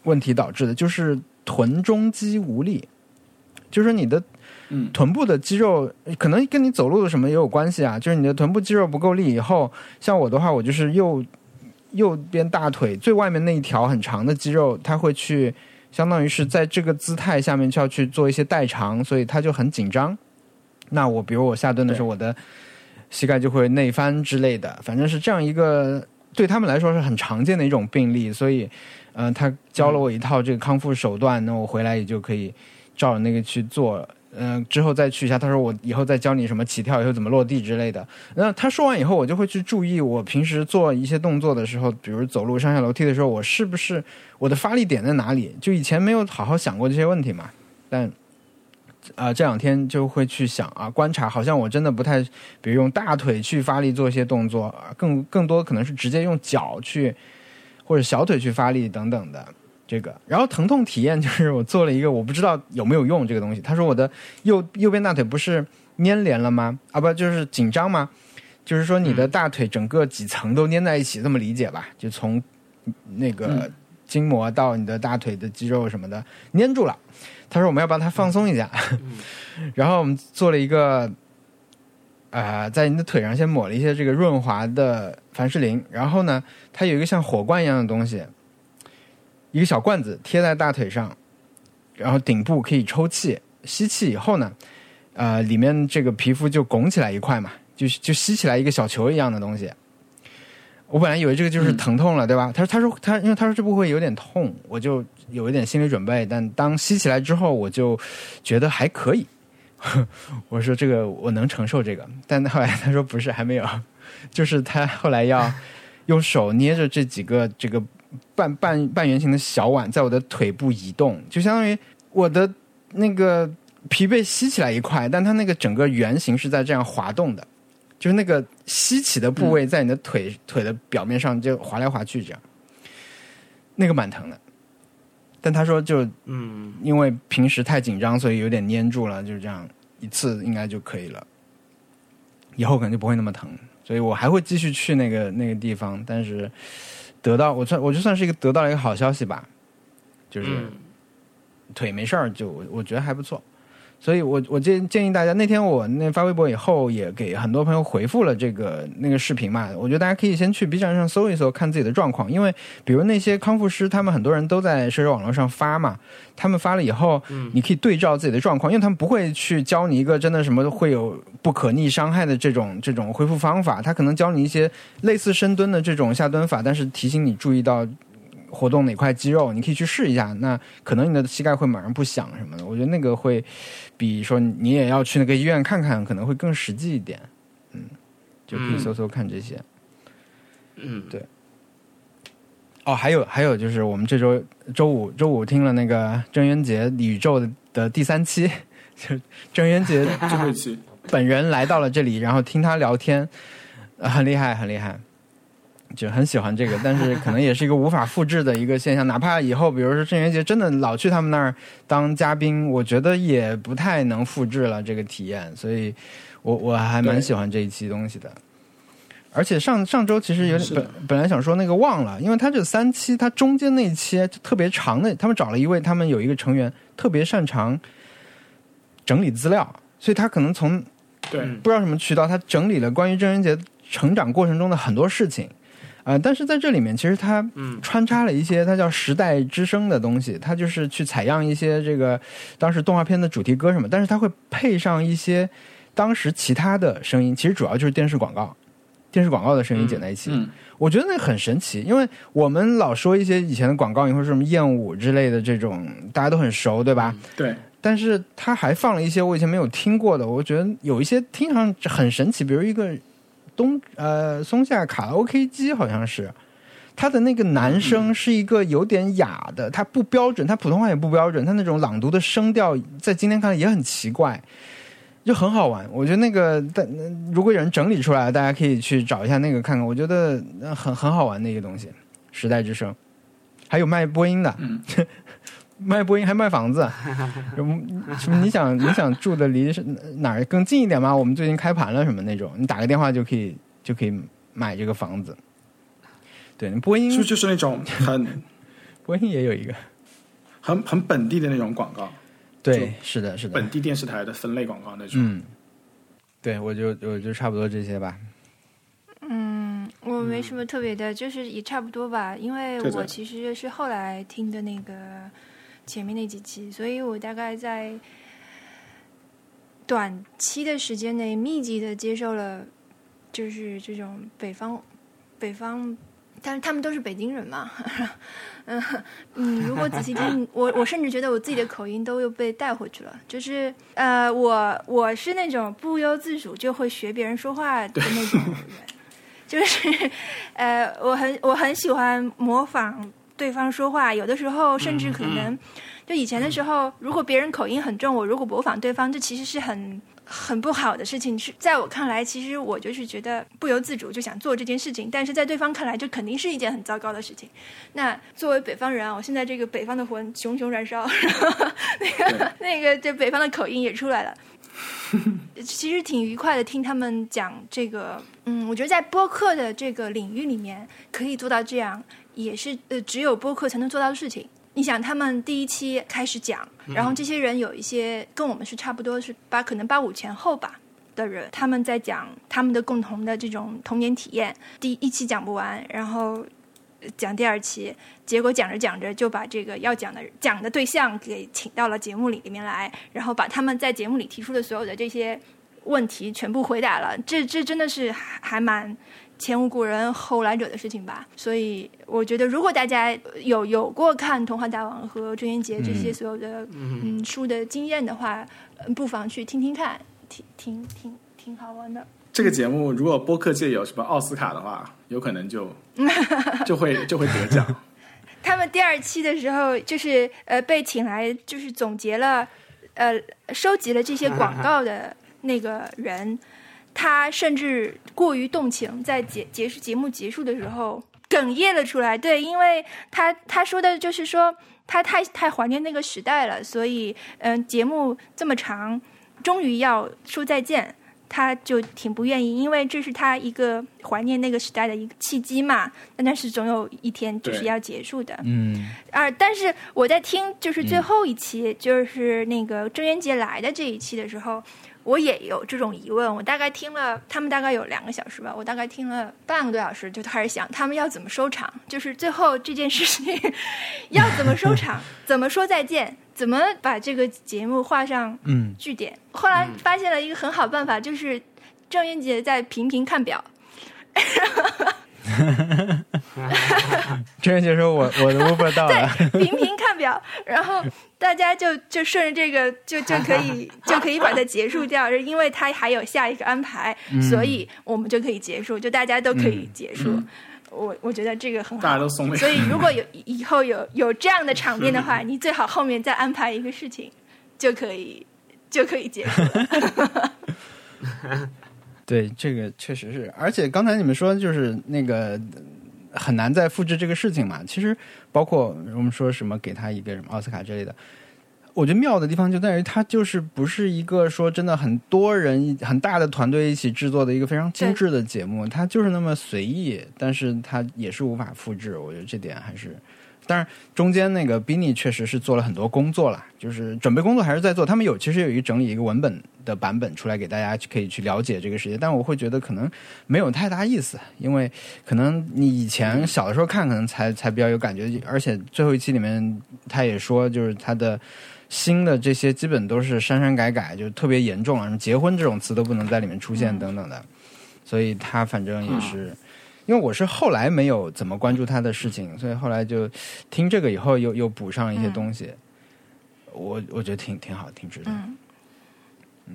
问题导致的，就是臀中肌无力，就是说你的嗯臀部的肌肉可能跟你走路的什么也有关系啊，就是你的臀部肌肉不够力以后，像我的话，我就是右右边大腿最外面那一条很长的肌肉，它会去相当于是在这个姿态下面就要去做一些代偿，所以它就很紧张。那我比如我下蹲的时候，我的膝盖就会内翻之类的，反正是这样一个对他们来说是很常见的一种病例，所以，呃，他教了我一套这个康复手段，那我回来也就可以照着那个去做。嗯、之后再去一下。他说我以后再教你什么起跳以后怎么落地之类的。那他说完以后，我就会去注意我平时做一些动作的时候，比如走路上下楼梯的时候，我是不是我的发力点在哪里？就以前没有好好想过这些问题嘛。但啊、这两天就会去想啊，观察，好像我真的不太，比如用大腿去发力做一些动作，啊更更多可能是直接用脚去或者小腿去发力等等的这个。然后疼痛体验就是我做了一个，我不知道有没有用这个东西。他说我的右右边大腿不是粘连了吗？啊，不就是紧张吗？就是说你的大腿整个几层都粘在一起，这么理解吧？就从那个嗯筋膜到你的大腿的肌肉什么的粘住了。他说我们要把它放松一下，<laughs> 然后我们做了一个，呃，在你的腿上先抹了一些这个润滑的凡士林，然后呢，它有一个像火罐一样的东西，一个小罐子贴在大腿上，然后顶部可以抽气，吸气以后呢，呃，里面这个皮肤就拱起来一块嘛，就就吸起来一个小球一样的东西。我本来以为这个就是疼痛了，对吧？他说他说他因为他说这部会有点痛，我就有一点心理准备。但当吸起来之后，我就觉得还可以。<laughs> 我说这个我能承受这个，但后来他说不是，还没有，<laughs> 就是他后来要用手捏着这几个这个半半半圆形的小碗，在我的腿部移动，就相当于我的那个皮被吸起来一块，但它那个整个圆形是在这样滑动的。就是那个吸起的部位在你的腿、腿的表面上就滑来滑去，这样，那个蛮疼的。但他说就嗯，因为平时太紧张，所以有点粘住了，就是这样一次应该就可以了，以后可能就不会那么疼。所以我还会继续去那个那个地方，但是得到我算我就算是一个得到了一个好消息吧，就是嗯腿没事儿，就我我觉得还不错。所以我我建建议大家，那天我那发微博以后，也给很多朋友回复了这个那个视频嘛。我觉得大家可以先去 B 站上搜一搜，看自己的状况，因为比如那些康复师，他们很多人都在社交网络上发嘛，他们发了以后，你可以对照自己的状况，因为他们不会去教你一个真的什么会有不可逆伤害的这种这种恢复方法，他可能教你一些类似深蹲的这种下蹲法，但是提醒你注意到活动哪块肌肉，你可以去试一下。那可能你的膝盖会马上不响什么的。我觉得那个会比说你也要去那个医院看看，可能会更实际一点。嗯，就可以搜搜看这些。嗯，对。哦，还有还有就是我们这周周五周五听了那个郑渊洁宇宙的的第三期，<laughs> 就郑渊洁 <laughs> 最后一期本人来到了这里，然后听他聊天，呃很厉害很厉害，就很喜欢这个，<laughs> 但是可能也是一个无法复制的一个现象。哪怕以后比如说郑渊洁真的老去他们那儿当嘉宾，我觉得也不太能复制了这个体验，所以我我还蛮喜欢这一期东西的。而且上上周其实有点本本来想说那个忘了，因为他这三期，他中间那一期就特别长的，他们找了一位，他们有一个成员特别擅长整理资料，所以他可能从对嗯不知道什么渠道，他整理了关于郑渊洁成长过程中的很多事情，呃，但是在这里面其实他嗯穿插了一些它叫时代之声的东西，它就是去采样一些这个当时动画片的主题歌什么，但是它会配上一些当时其他的声音，其实主要就是电视广告。电视广告的声音剪在一起，嗯，我觉得那很神奇，因为我们老说一些以前的广告，你会说什么艳舞之类的这种，大家都很熟，对吧？对，但是他还放了一些我以前没有听过的，我觉得有一些听上很神奇，比如一个东呃松下卡拉 OK 机，好像是他的那个男声是一个有点哑的，他不标准，他普通话也不标准，他那种朗读的声调在今天看来也很奇怪。就很好玩，我觉得那个，但如果有人整理出来，大家可以去找一下那个看看。我觉得呃很很好玩的一个东西，时代之声，还有卖播音的，嗯 <laughs> 卖播音还卖房子，什么什么？你想你想住的离是哪儿更近一点吗？我们最近开盘了什么那种，你打个电话就可以就可以买这个房子。对，播音是不是就是那种很 <laughs> 播音也有一个，很很本地的那种广告，对，是的，是的本，地电视台的分类广告那种？嗯，对我就我就差不多这些吧。嗯，我没什么特别的，就是也差不多吧。因为我其实是后来听的那个前面那几期，所以我大概在短期的时间内密集的接受了，就是这种北方北方。但是他们都是北京人嘛，嗯 <laughs> 嗯，如果仔细听，我我甚至觉得我自己的口音都又被带回去了。就是呃，我我是那种不由自主就会学别人说话的那种人，<laughs> 就是呃，我很我很喜欢模仿对方说话，有的时候甚至可能，就以前的时候，如果别人口音很重，我如果模仿对方，这其实是很很不好的事情。是在我看来，其实我就是觉得不由自主就想做这件事情，但是在对方看来，这肯定是一件很糟糕的事情。那作为北方人啊，我现在这个北方的魂熊熊燃烧，然后那个 <laughs> 那个这北方的口音也出来了。其实挺愉快的，听他们讲这个，嗯，我觉得在播客的这个领域里面，可以做到这样，也是呃只有播客才能做到的事情。你想，他们第一期开始讲，然后这些人有一些跟我们是差不多，是八可能八五前后吧的人，他们在讲他们的共同的这种童年体验。第一期讲不完，然后呃讲第二期，结果讲着讲着就把这个要讲的讲的对象给请到了节目里里面来，然后把他们在节目里提出的所有的这些问题全部回答了。这这真的是还还蛮前无古人后无来者的事情吧。所以我觉得，如果大家有有过看《童话大王》和郑渊洁这些所有的嗯书的经验的话，呃不妨去听听看，挺挺挺挺好玩的。这个节目如果播客界有什么奥斯卡的话，有可能就 <laughs> 就会就会得奖。他们第二期的时候，就是呃被请来，就是总结了，呃收集了这些广 <laughs> 告的那个人，他甚至过于动情，在结结束节目结束的时候哽咽了出来。对，因为他他说的就是说他太太怀念那个时代了，所以嗯、节目这么长，终于要说再见。他就挺不愿意，因为这是他一个怀念那个时代的一个契机嘛。但但是总有一天就是要结束的。嗯啊，但是我在听就是最后一期，就是那个郑渊洁来的这一期的时候，我也有这种疑问。我大概听了他们大概有两个小时吧，我大概听了半个多小时，就开始想他们要怎么收场，<laughs> 就是最后这件事情要怎么收场，<laughs> 怎么说再见，怎么把这个节目画上嗯，句点。后来发现了一个很好办法，就是郑渊洁在频频看表。陈元杰说我我的 Uber 到了，频频看表，然后大家就就顺着这个就就可以就可以把它结束掉，是因为它还有下一个安排，所以我们就可以结束，就大家都可以结束。我我觉得这个很好，大家都松了所以如果有 <laughs> 以后有有这样的场面的话，你最好后面再安排一个事情，就可以就可以结束了。<laughs> 对，这个确实是，而且刚才你们说就是那个很难再复制这个事情嘛。其实包括我们说什么给他一个什么奥斯卡之类的，我觉得妙的地方就在于它就是不是一个说真的很多人很大的团队一起制作的一个非常精致的节目，它就是那么随意，但是它也是无法复制。我觉得这点还是。但是，中间那个 Binny 确实是做了很多工作了，就是准备工作还是在做。他们有其实有一个整理一个文本的版本出来给大家可以去了解这个世界，但我会觉得可能没有太大意思，因为可能你以前小的时候看可能才才比较有感觉，而且最后一期里面他也说，就是他的新的这些基本都是删删改改，就特别严重了，什么结婚这种词都不能在里面出现等等的，所以他反正也是。因为我是后来没有怎么关注他的事情，所以后来就听这个以后又又补上一些东西，我我觉得挺挺好，挺值得。嗯，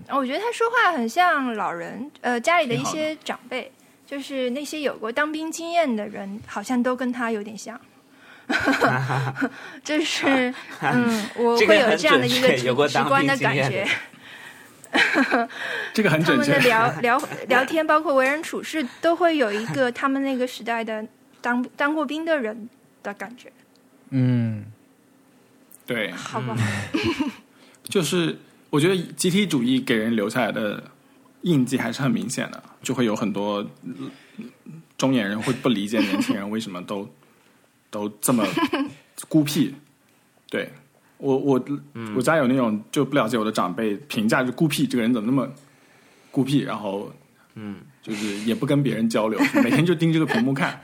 我觉得他说话很像老人，呃，家里的一些长辈，就是那些有过当兵经验的人，好像都跟他有点像。<laughs> <laughs> 就是，<laughs> 嗯，我会有这样的一个直直观的感觉。这个很准确。他们的聊 <laughs> 聊聊天，包括为人处事，都会有一个他们那个时代的当当过兵的人的感觉，嗯，对，好不好？<laughs> 就是我觉得集体主义给人留下来的印记还是很明显的，就会有很多嗯中年人会不理解年轻人为什么都都这么孤僻。对我我我家有那种就不了解我的长辈评价就孤僻，这个人怎么那么孤僻，然后嗯，就是也不跟别人交流，每天就盯着个屏幕看。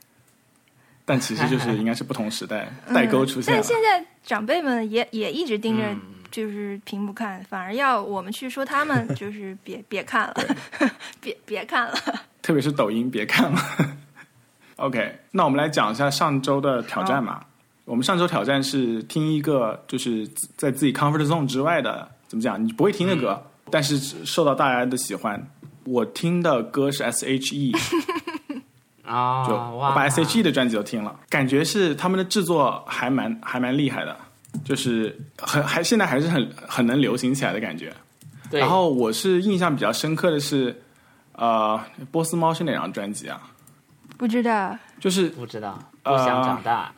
<laughs> 但其实就是应该是不同时代代沟出现了。但现在长辈们也也一直盯着嗯就是屏幕看，反而要我们去说他们就是别别看了，<laughs> 别别看了。特别是抖音，别看了。<laughs> OK，那我们来讲一下上周的挑战嘛。我们上周挑战是听一个就是在自己 comfort zone 之外的，怎么讲？你不会听的歌，但是受到大家的喜欢。我听的歌是 S.H.E，<laughs> 啊，就我把 S.H.E 的专辑都听了，感觉是他们的制作还蛮还蛮厉害的，就是很还现在还是很很能流行起来的感觉。对，然后我是印象比较深刻的是，呃，波斯猫是哪张专辑啊？不知道，就是不知道，不呃想长大。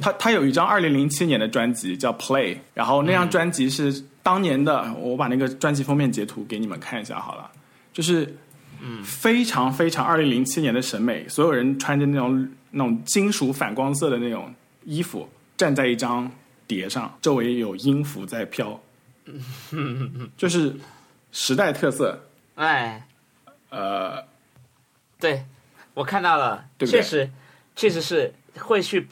他他有一张二零零七年的专辑叫《Play》，然后那张专辑是当年的，我把那个专辑封面截图给你们看一下好了，就是嗯。非常非常二零零七年的审美，所有人穿着那种那种金属反光色的那种衣服，站在一张碟上，周围有音符在飘，<laughs> 就是时代特色，哎，呃，对，我看到了，对不对？确实，确实是会去，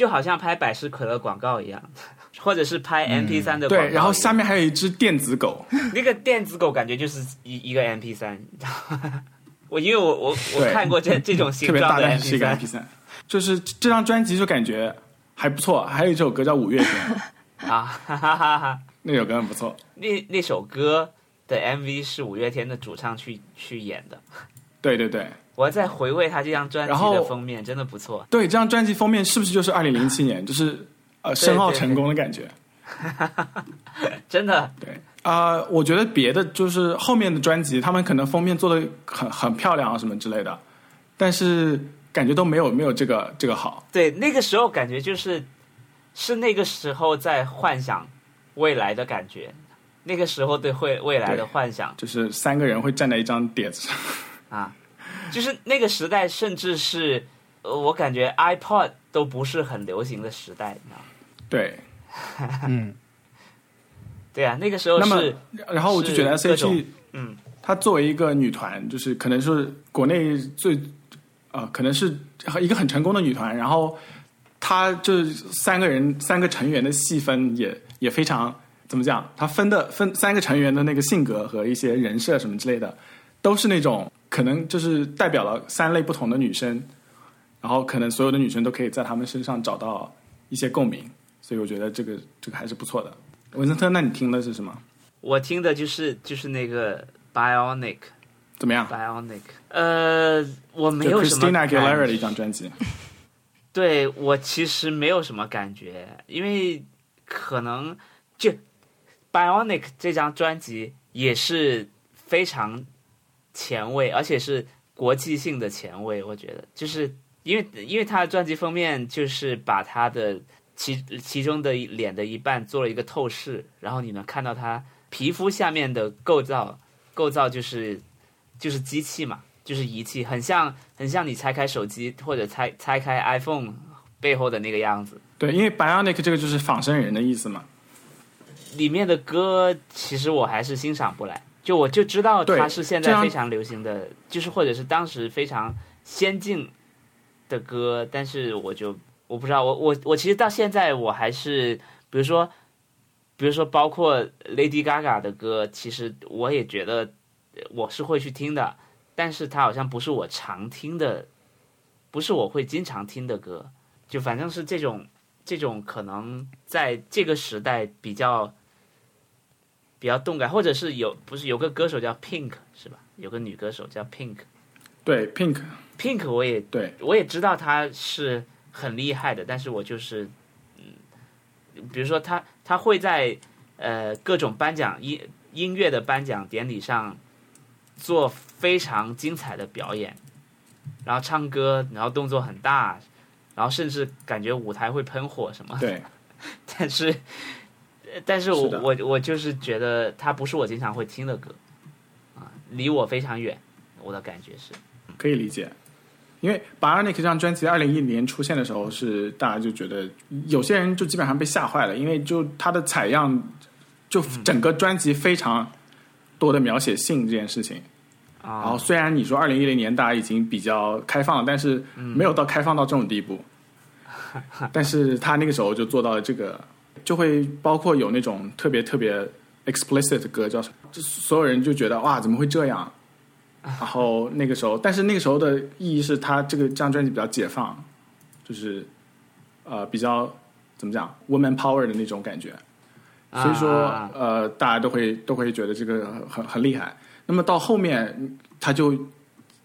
就好像拍百事可乐广告一样，<laughs> 或者是拍 MP 三的广告然后下面还有一只电子狗，那个电子狗感觉就是一一个 MP 三，<laughs> 我因为我我我看过这这种形状的 MP 三，就是这张专辑就感觉还不错，还有一首歌叫《五月天》，<laughs> 啊，哈哈哈哈！那首歌很不错。那那首歌的 MV 是五月天的主唱去去演的，对对对我在回味他这张专辑的封面，真的不错。对，这张专辑封面是不是就是二零零七年，就是呃申奥成功的感觉？<laughs> 真的，对啊、呃我觉得别的就是后面的专辑，他们可能封面做的很很漂亮啊什么之类的，但是感觉都没有没有这个这个好。对，那个时候感觉就是是那个时候在幻想未来的感觉，那个时候对未未来的幻想就是三个人会站在一张碟子上，啊，就是那个时代，甚至是呃我感觉 iPod 都不是很流行的时代，你知道吗？对。<laughs> 嗯，对啊，那个时候那么是然后我就觉得 S.H.E 嗯，她作为一个女团，就是可能是国内最呃，可能是一个很成功的女团。然后她这三个人三个成员的细分也也非常怎么讲？她分的分三个成员的那个性格和一些人设什么之类的，都是那种可能就是代表了三类不同的女生。然后可能所有的女生都可以在她们身上找到一些共鸣，所以我觉得这个这个还是不错的。文森特，那你听的是什么？我听的就是就是那个 Bionic 怎么样？Bionic，呃，我没有什么 Christina Aguilera 的一张专辑。对我其实没有什么感觉，因为可能就 Bionic 这张专辑也是非常前卫，而且是国际性的前卫。我觉得就是因为因为他的专辑封面就是把他的其其中的脸的一半做了一个透视，然后你能看到他皮肤下面的构造，构造就是就是机器嘛，就是仪器，很像很像你拆开手机或者拆拆开 iPhone 背后的那个样子。对，因为 Bionic 这个就是仿生人的意思嘛。里面的歌其实我还是欣赏不来，就我就知道对它是现在非常流行的，就是或者是当时非常先进的歌，但是我就我不知道，我我我其实到现在我还是，比如说，比如说包括 Lady Gaga 的歌，其实我也觉得呃我是会去听的，但是它好像不是我常听的，不是我会经常听的歌，就反正是这种这种可能在这个时代比较比较动感，或者是有不是有个歌手叫 Pink 是吧？有个女歌手叫 Pink，Pink 对，Pink，我也对，我也知道她是很厉害的，但是我就是嗯，比如说她她会在呃各种颁奖音音乐的颁奖典礼上做非常精彩的表演，然后唱歌，然后动作很大，然后甚至感觉舞台会喷火什么。对，<laughs> 但是，呃但是我是我我就是觉得它不是我经常会听的歌，啊，离我非常远，我的感觉是，可以理解。因为 Bionic 这张专辑二零一零年出现的时候，是大家就觉得有些人就基本上被吓坏了，因为就它的采样，就整个专辑非常多的描写性这件事情。然后啊，虽然你说二零一零年大家已经比较开放了，但是没有到开放到这种地步。<laughs> 但是他那个时候就做到了这个，就会包括有那种特别特别 explicit 的歌，叫什么就所有人就觉得哇怎么会这样？然后那个时候，但是那个时候的意义是他这个这张专辑比较解放，就是呃比较怎么讲 woman power 的那种感觉。所以说，啊呃，大家都会都会觉得这个很很很厉害。那么到后面，他就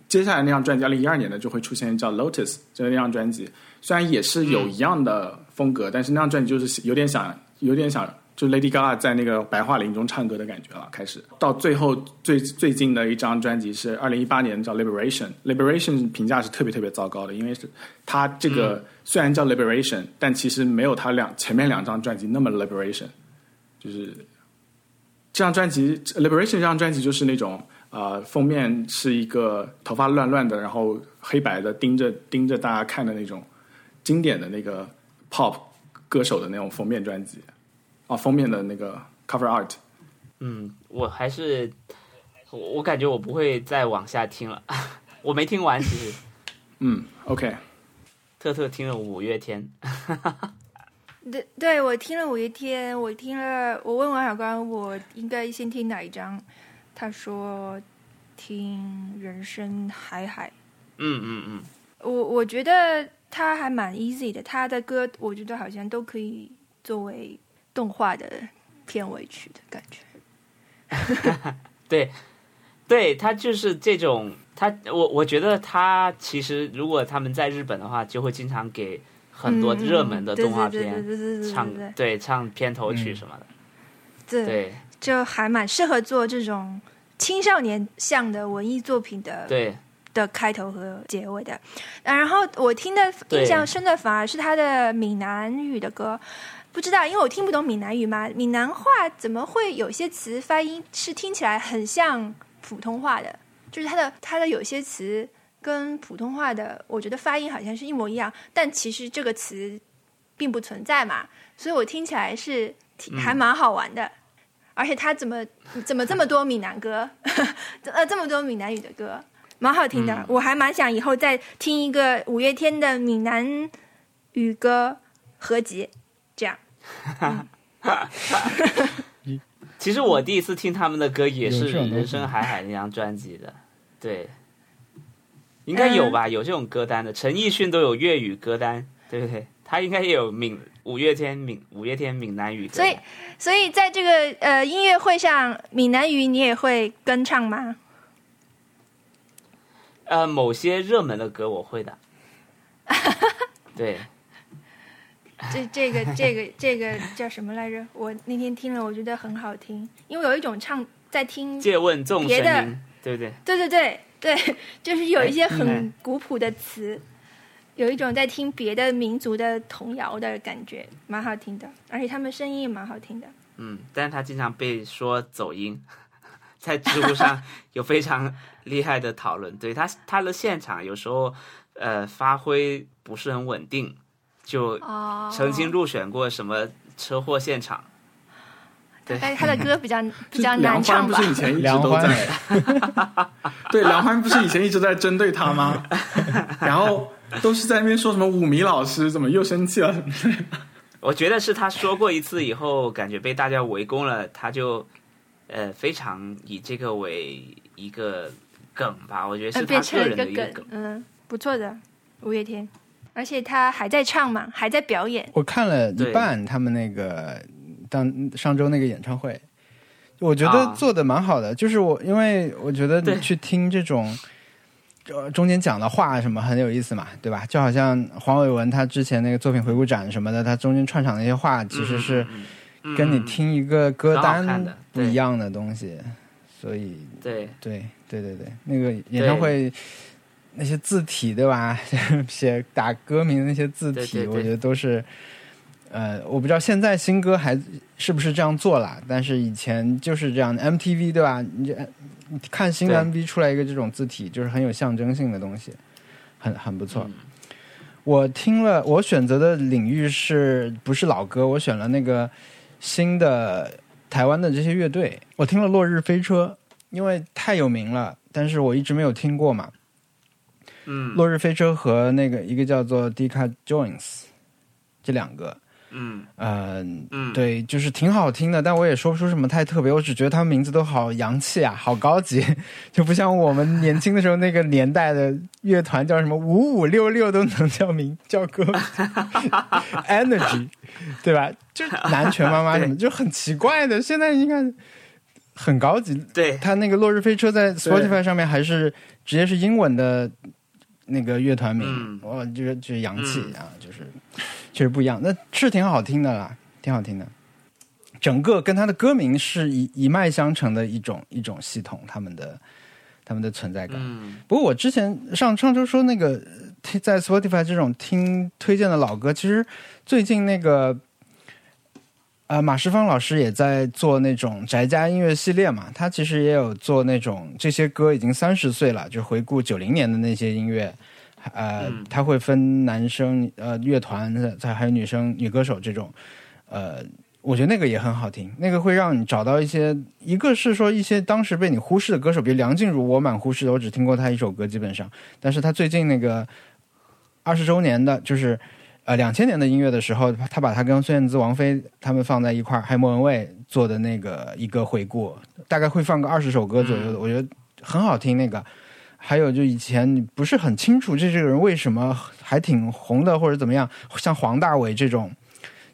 接下来那张专辑，二零一二年的就会出现叫《Lotus》这那张专辑，虽然也是有一样的风格，但是那张专辑就是有点想有点想就 Lady Gaga 在那个白桦林中唱歌的感觉了。开始到最后最最近的一张专辑是二零一八年叫《Liberation》，Liberation 评价是特别特别糟糕的，因为是它这个虽然叫 Liberation，但其实没有它两前面两张专辑那么 Liberation。就是这张专辑《Liberation》这张专辑就是那种呃封面是一个头发乱乱的，然后黑白的盯着盯着大家看的那种经典的那个 pop 歌手的那种封面专辑啊，封面的那个 cover art。嗯，我还是我我感觉我不会再往下听了，<laughs> 我没听完，其实嗯，OK，特特听了五月天，<laughs> 对对，我听了五月天，我听了，我问王小光，我应该先听哪一张？他说听人生海海。嗯嗯嗯，我我觉得他还蛮 easy 的，他的歌我觉得好像都可以作为动画的片尾曲的感觉。<laughs> 对，对他就是这种，他我我觉得他其实如果他们在日本的话，就会经常给很多热门的动画片唱对对唱片头曲什么的，对，对就还蛮适合做这种青少年向的文艺作品的对的开头和结尾的。啊然后我听的印象深的反而是他的闽南语的歌，不知道因为我听不懂闽南语嘛，闽南话怎么会有些词发音是听起来很像普通话的？就是他的他的有些词跟普通话的，我觉得发音好像是一模一样，但其实这个词并不存在嘛，所以我听起来是挺还蛮好玩的。而且他怎么怎么这么多闽南歌，<laughs> 呃，这么多闽南语的歌，蛮好听的。嗯我还蛮想以后再听一个五月天的闽南语歌合集，这样。<laughs> 其实我第一次听他们的歌也是《人生海海》那张专辑的，对，应该有吧？有这种歌单的，陈奕迅都有粤语歌单，对不对？他应该也有闽五月天闽五月天闽南语歌。所以，所以在这个呃音乐会上，闽南语你也会跟唱吗？呃，某些热门的歌我会的。<laughs> 对，这这个这个这个叫什么来着？我那天听了，我觉得很好听，因为有一种唱在听，借问众神别的，对不对？对对对对，就是有一些哎很古朴的词，有一种在听别的民族的童谣的感觉，蛮好听的，而且他们声音也蛮好听的。嗯，但是他经常被说走音，<laughs> 在知乎上有非常厉害的讨论。对他他的现场有时候呃发挥不是很稳定，就哦，曾经入选过什么车祸现场。对但是他的歌比较 <laughs> 比就较梁欢难唱吧不是？以前一直都在，<laughs> 对，梁欢不是以前一直在针对他吗？<laughs> 然后都是在那边说什么五迷老师怎么又生气了什么之类的。我觉得是他说过一次以后，感觉被大家围攻了，他就呃非常以这个为一个梗吧。我觉得是变成个了一个人的一个梗。嗯，不错的，五月天，而且他还在唱嘛，还在表演。我看了一半他们那个当上周那个演唱会，我觉得啊做的蛮好的。就是我因为我觉得你去听这种。呃，中间讲的话什么很有意思嘛，对吧？就好像黄伟文他之前那个作品回顾展什么的，他中间串场那些话，其实是跟你嗯听一个歌单不一样的东西，所以对对对对对，那个演唱会那些字体对吧？<laughs> 写打歌名的那些字体，对对对我觉得都是，呃，我不知道现在新歌还是不是这样做了，但是以前就是这样的。MTV 对吧？你这你看新的 MV 出来一个这种字体，就是很有象征性的东西，很很不错。嗯我听了，我选择的领域是不是老歌？我选了那个新的台湾的这些乐队。我听了《落日飞车》，因为太有名了，但是我一直没有听过嘛。嗯落日飞车和那个一个叫做 Dika Jones 这两个，嗯呃，嗯，对，就是挺好听的，但我也说不出什么太特别，我只觉得他们名字都好洋气啊，好高级，<laughs> 就不像我们年轻的时候那个年代的乐团叫什么五五六六都能叫名叫歌，<laughs> Energy，对吧？就南拳妈妈什么，就很奇怪的。现在你看很高级，对他那个落日飞车在 Spotify 上面还是直接是英文的那个乐团名，嗯哇，就是就是洋气啊，就是确实不一样。那是挺好听的啦，挺好听的。整个跟他的歌名是一一脉相承的一种一种系统，他们的他们的存在感。嗯不过我之前上上周说那个听在 Spotify 这种听推荐的老歌，其实最近那个呃马世芳老师也在做那种宅家音乐系列嘛，他其实也有做那种这些歌已经三十岁了，就回顾九零年的那些音乐。呃，嗯他会分男生呃乐团，再还有女生女歌手这种，呃，我觉得那个也很好听，那个会让你找到一些，一个是说一些当时被你忽视的歌手，比如梁静茹，我蛮忽视的，我只听过她一首歌，基本上。但是她最近那个二十周年的，就是呃两千年的音乐的时候，他把他跟孙燕姿、王菲他们放在一块儿，还有莫文蔚做的那个一个回顾，大概会放个二十首歌左右的，我觉得很好听。那个还有就以前你不是很清楚这这个人为什么还挺红的，或者怎么样，像黄大炜这种。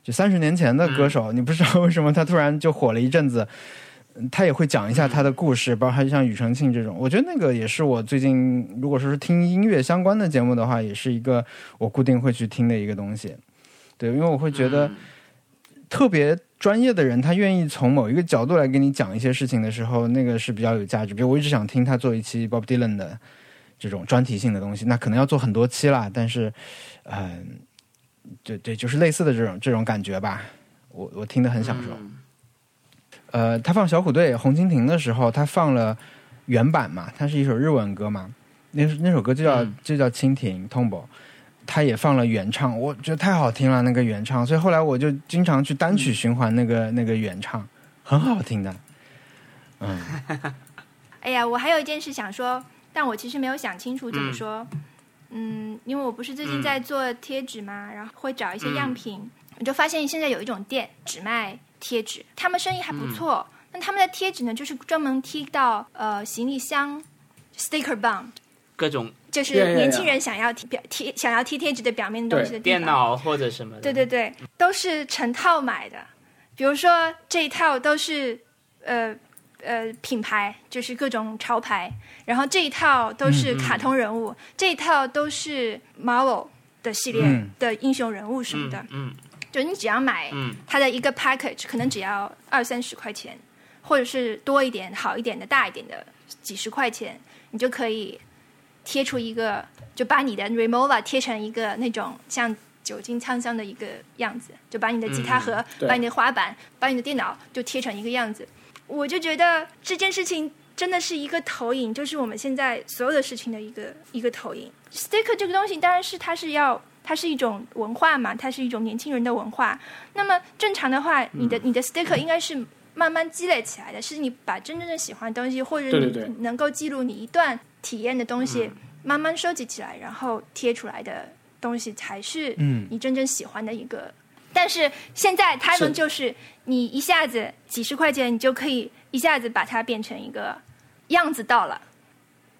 就三十年前的歌手，你不知道为什么他突然就火了一阵子，嗯他也会讲一下他的故事，包括像庾澄庆这种，我觉得那个也是我最近如果说是听音乐相关的节目的话，也是一个我固定会去听的一个东西。对，因为我会觉得嗯特别专业的人，他愿意从某一个角度来跟你讲一些事情的时候，那个是比较有价值。比如我一直想听他做一期 Bob Dylan 的这种专题性的东西，那可能要做很多期啦，但是，嗯、对对，就是类似的这种这种感觉吧，我我听得很享受。嗯呃，他放小虎队《红蜻蜓》的时候，他放了原版嘛，它是一首日文歌嘛，那那首歌就叫、嗯。就叫蜻蜓 Tombo，他也放了原唱，我觉得太好听了那个原唱，所以后来我就经常去单曲循环那个、那个原唱，很好听的。嗯，<laughs> 哎呀，我还有一件事想说，但我其实没有想清楚怎么说。嗯。因为我不是最近在做贴纸嘛，然后会找一些样品，我就发现现在有一种店只卖贴纸，他们生意还不错。那他们的贴纸呢，就是专门贴到呃行李箱 sticker bond。各种就是年轻人想要贴表贴想要贴贴纸的表面的东西的地方。电脑或者什么的。对对对，都是成套买的。比如说这一套都是呃呃品牌，就是各种潮牌，然后这一套都是卡通人物，这一套都是 Marvel 的系列嗯的英雄人物什么的。嗯就你只要买嗯它的一个 package，可能只要二三十块钱，或者是多一点、好一点的、大一点的几十块钱，你就可以贴出一个，就把你的 Remova 贴成一个那种像酒精沧桑的一个样子，就把你的吉他盒、对把你的滑板、把你的电脑就贴成一个样子。我就觉得这件事情真的是一个投影，就是我们现在所有的事情的一个一个投影。Sticker 这个东西当然是它是要。它是一种文化嘛，它是一种年轻人的文化。那么正常的话，你的你的 sticker 应该是慢慢积累起来的，是你把真正的喜欢的东西，或者你能够记录你一段体验的东西，嗯慢慢收集起来，然后贴出来的东西才是嗯你真正喜欢的一个。但是现在他们就是你一下子几十块钱，你就可以一下子把它变成一个样子到了，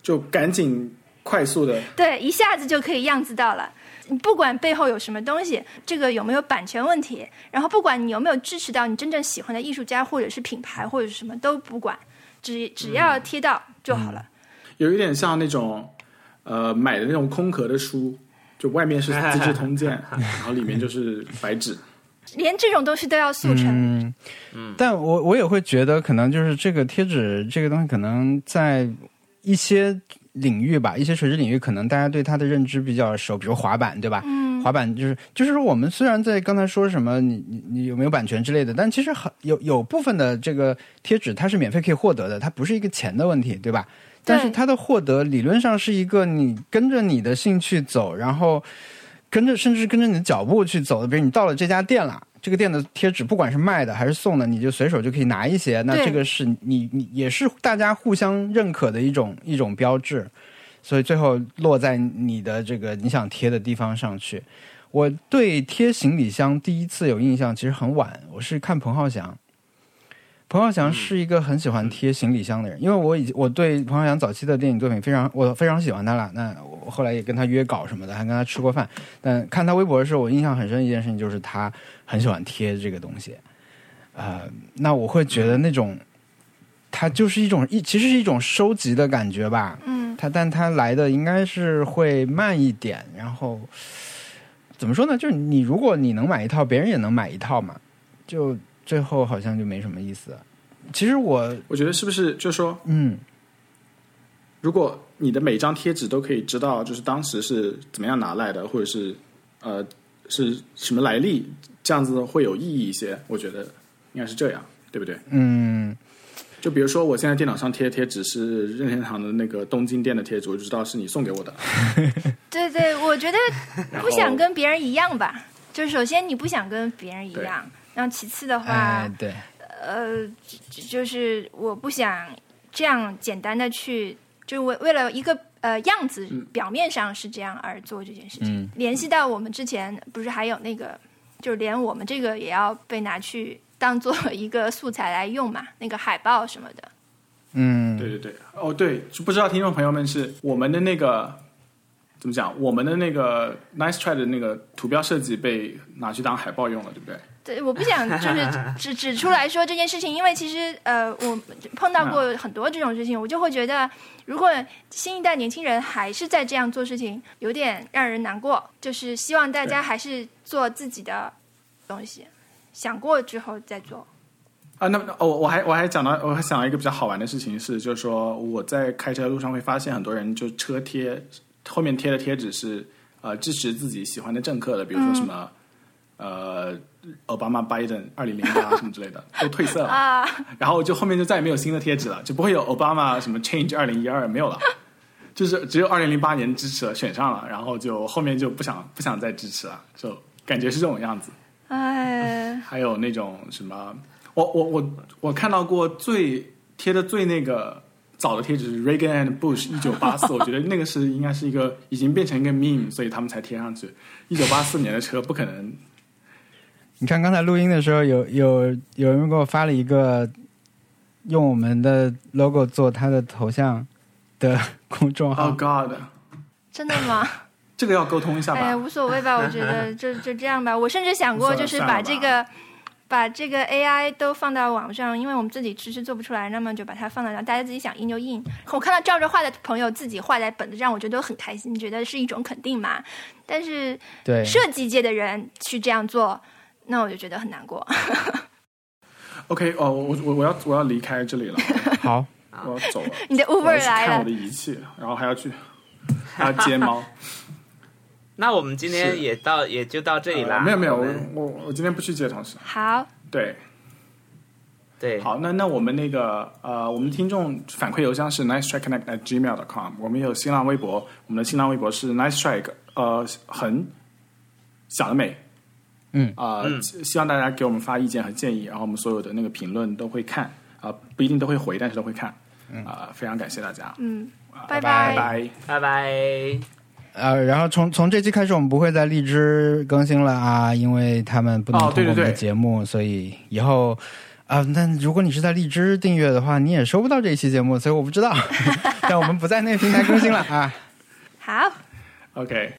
就赶紧快速的，对，一下子就可以样子到了。你不管背后有什么东西，这个有没有版权问题，然后不管你有没有支持到你真正喜欢的艺术家或者是品牌或者是什么都不管，只只要贴到就好了。有一点像那种呃买的那种空壳的书，就外面是《资治通鉴》，<laughs> 然后里面就是白纸。连这种东西都要速成，嗯嗯，但我我也会觉得，可能就是这个贴纸这个东西，可能在一些领域吧，一些垂直领域，可能大家对它的认知比较熟，比如滑板，对吧？嗯，滑板就是就是说，我们虽然在刚才说什么你你你有没有版权之类的，但其实很有有部分的这个贴纸它是免费可以获得的，它不是一个钱的问题，对吧？但是它的获得理论上是一个你跟着你的兴趣走，然后跟着甚至跟着你的脚步去走的。比如你到了这家店了，这个店的贴纸不管是卖的还是送的，你就随手就可以拿一些。那这个是你你也是大家互相认可的一种一种标志，所以最后落在你的这个你想贴的地方上去。我对贴行李箱第一次有印象，其实很晚，我是看彭浩翔。彭浩翔是一个很喜欢贴行李箱的人，因为我已经我对彭浩翔早期的电影作品非常我非常喜欢他了。那我后来也跟他约稿什么的，还跟他吃过饭。但看他微博的时候，我印象很深的一件事情就是他很喜欢贴这个东西。呃，那我会觉得那种，它就是一种一其实是一种收集的感觉吧。嗯，他但他来的应该是会慢一点，然后怎么说呢？就是你如果你能买一套，别人也能买一套嘛，就最后好像就没什么意思。其实我我觉得是不是就是说，嗯如果你的每张贴纸都可以知道，就是当时是怎么样拿来的，或者是呃是什么来历，这样子会有意义一些。我觉得应该是这样，对不对？嗯就比如说，我现在电脑上贴贴纸是任天堂的那个东京店的贴纸，我就知道是你送给我的。<laughs> 对对，我觉得不想跟别人一样吧。<laughs> 就是首先你不想跟别人一样，然后其次的话，哎对呃，就就是我不想这样简单的去，就为为了一个呃样子，表面上是这样而做这件事情。嗯联系到我们之前不是还有那个，就是连我们这个也要被拿去当做一个素材来用嘛，<laughs> 那个海报什么的。嗯对对对，哦对，就不知道听众朋友们是我们的那个怎么讲，我们的那个 Nice Try 的那个图标设计被拿去当海报用了，对不对？对，我不想就是 <laughs> 指指出来说这件事情，因为其实呃，我碰到过很多这种事情，我就会觉得，如果新一代年轻人还是在这样做事情，有点让人难过。就是希望大家还是做自己的东西，想过之后再做。啊，那哦，我还我还讲到，我还想到一个比较好玩的事情是，就是说我在开车的路上会发现很多人就车贴后面贴的贴纸是呃支持自己喜欢的政客的，比如说什么、呃奥巴马、拜登二零零八 <laughs> 什么之类的都褪色了，啊，然后就后面就再也没有新的贴纸了，就不会有奥巴马什么 Change 二零一二没有了。就是只有二零零八年支持了，选上了，然后就后面就不想不想再支持了，就感觉是这种样子。哎，还有那种什么，我我我我看到过最贴的最那个早的贴纸是 Reagan and Bush 一九八四，<laughs> 我觉得那个是应该是一个已经变成一个 meme，所以他们才贴上去。一九八四年的车不可能，你看刚才录音的时候，有有有人给我发了一个用我们的 logo 做他的头像，的 <laughs> 公众号。Oh God，真的吗？<laughs> 这个要沟通一下吧。无所谓吧，我觉得 <laughs> 就就这样吧。我甚至想过，就是把这个把这个 AI 都放到网上，因为我们自己迟迟做不出来，那么就把它放到，然后大家自己想印就印。我看到照着画的朋友自己画在本子上，我觉得很开心，觉得是一种肯定嘛。但是对，设计界的人去这样做，那我就觉得很难过。OK，哦，我我我要我要离开这里了，<laughs> 好，我要走了。你的我 Uber 来了看我的，仪器，然后还要去还要接猫。<laughs> 那我们今天也到也就到这里啦。呃没有没有，我我我我今天不去接同事。好，对，对，好，那那我们那个呃，我们听众反馈邮箱是 nice strike connect at gmail dot com，我们有新浪微博，我们的新浪微博是 nice strike，呃，横小的美，嗯啊、嗯希希望大家给我们发意见和建议，然后我们所有的那个评论都会看，啊、不一定都会回，但是都会看，啊、非常感谢大家，嗯，啊拜拜拜拜。拜拜。呃，然后从从这期开始，我们不会在荔枝更新了啊，因为他们不能哦对对通过我们的对节目，所以以后啊，那如果你是在荔枝订阅的话，你也收不到这一期节目，所以我不知道。<laughs> 但我们不在那个平台更新了啊。好。OK。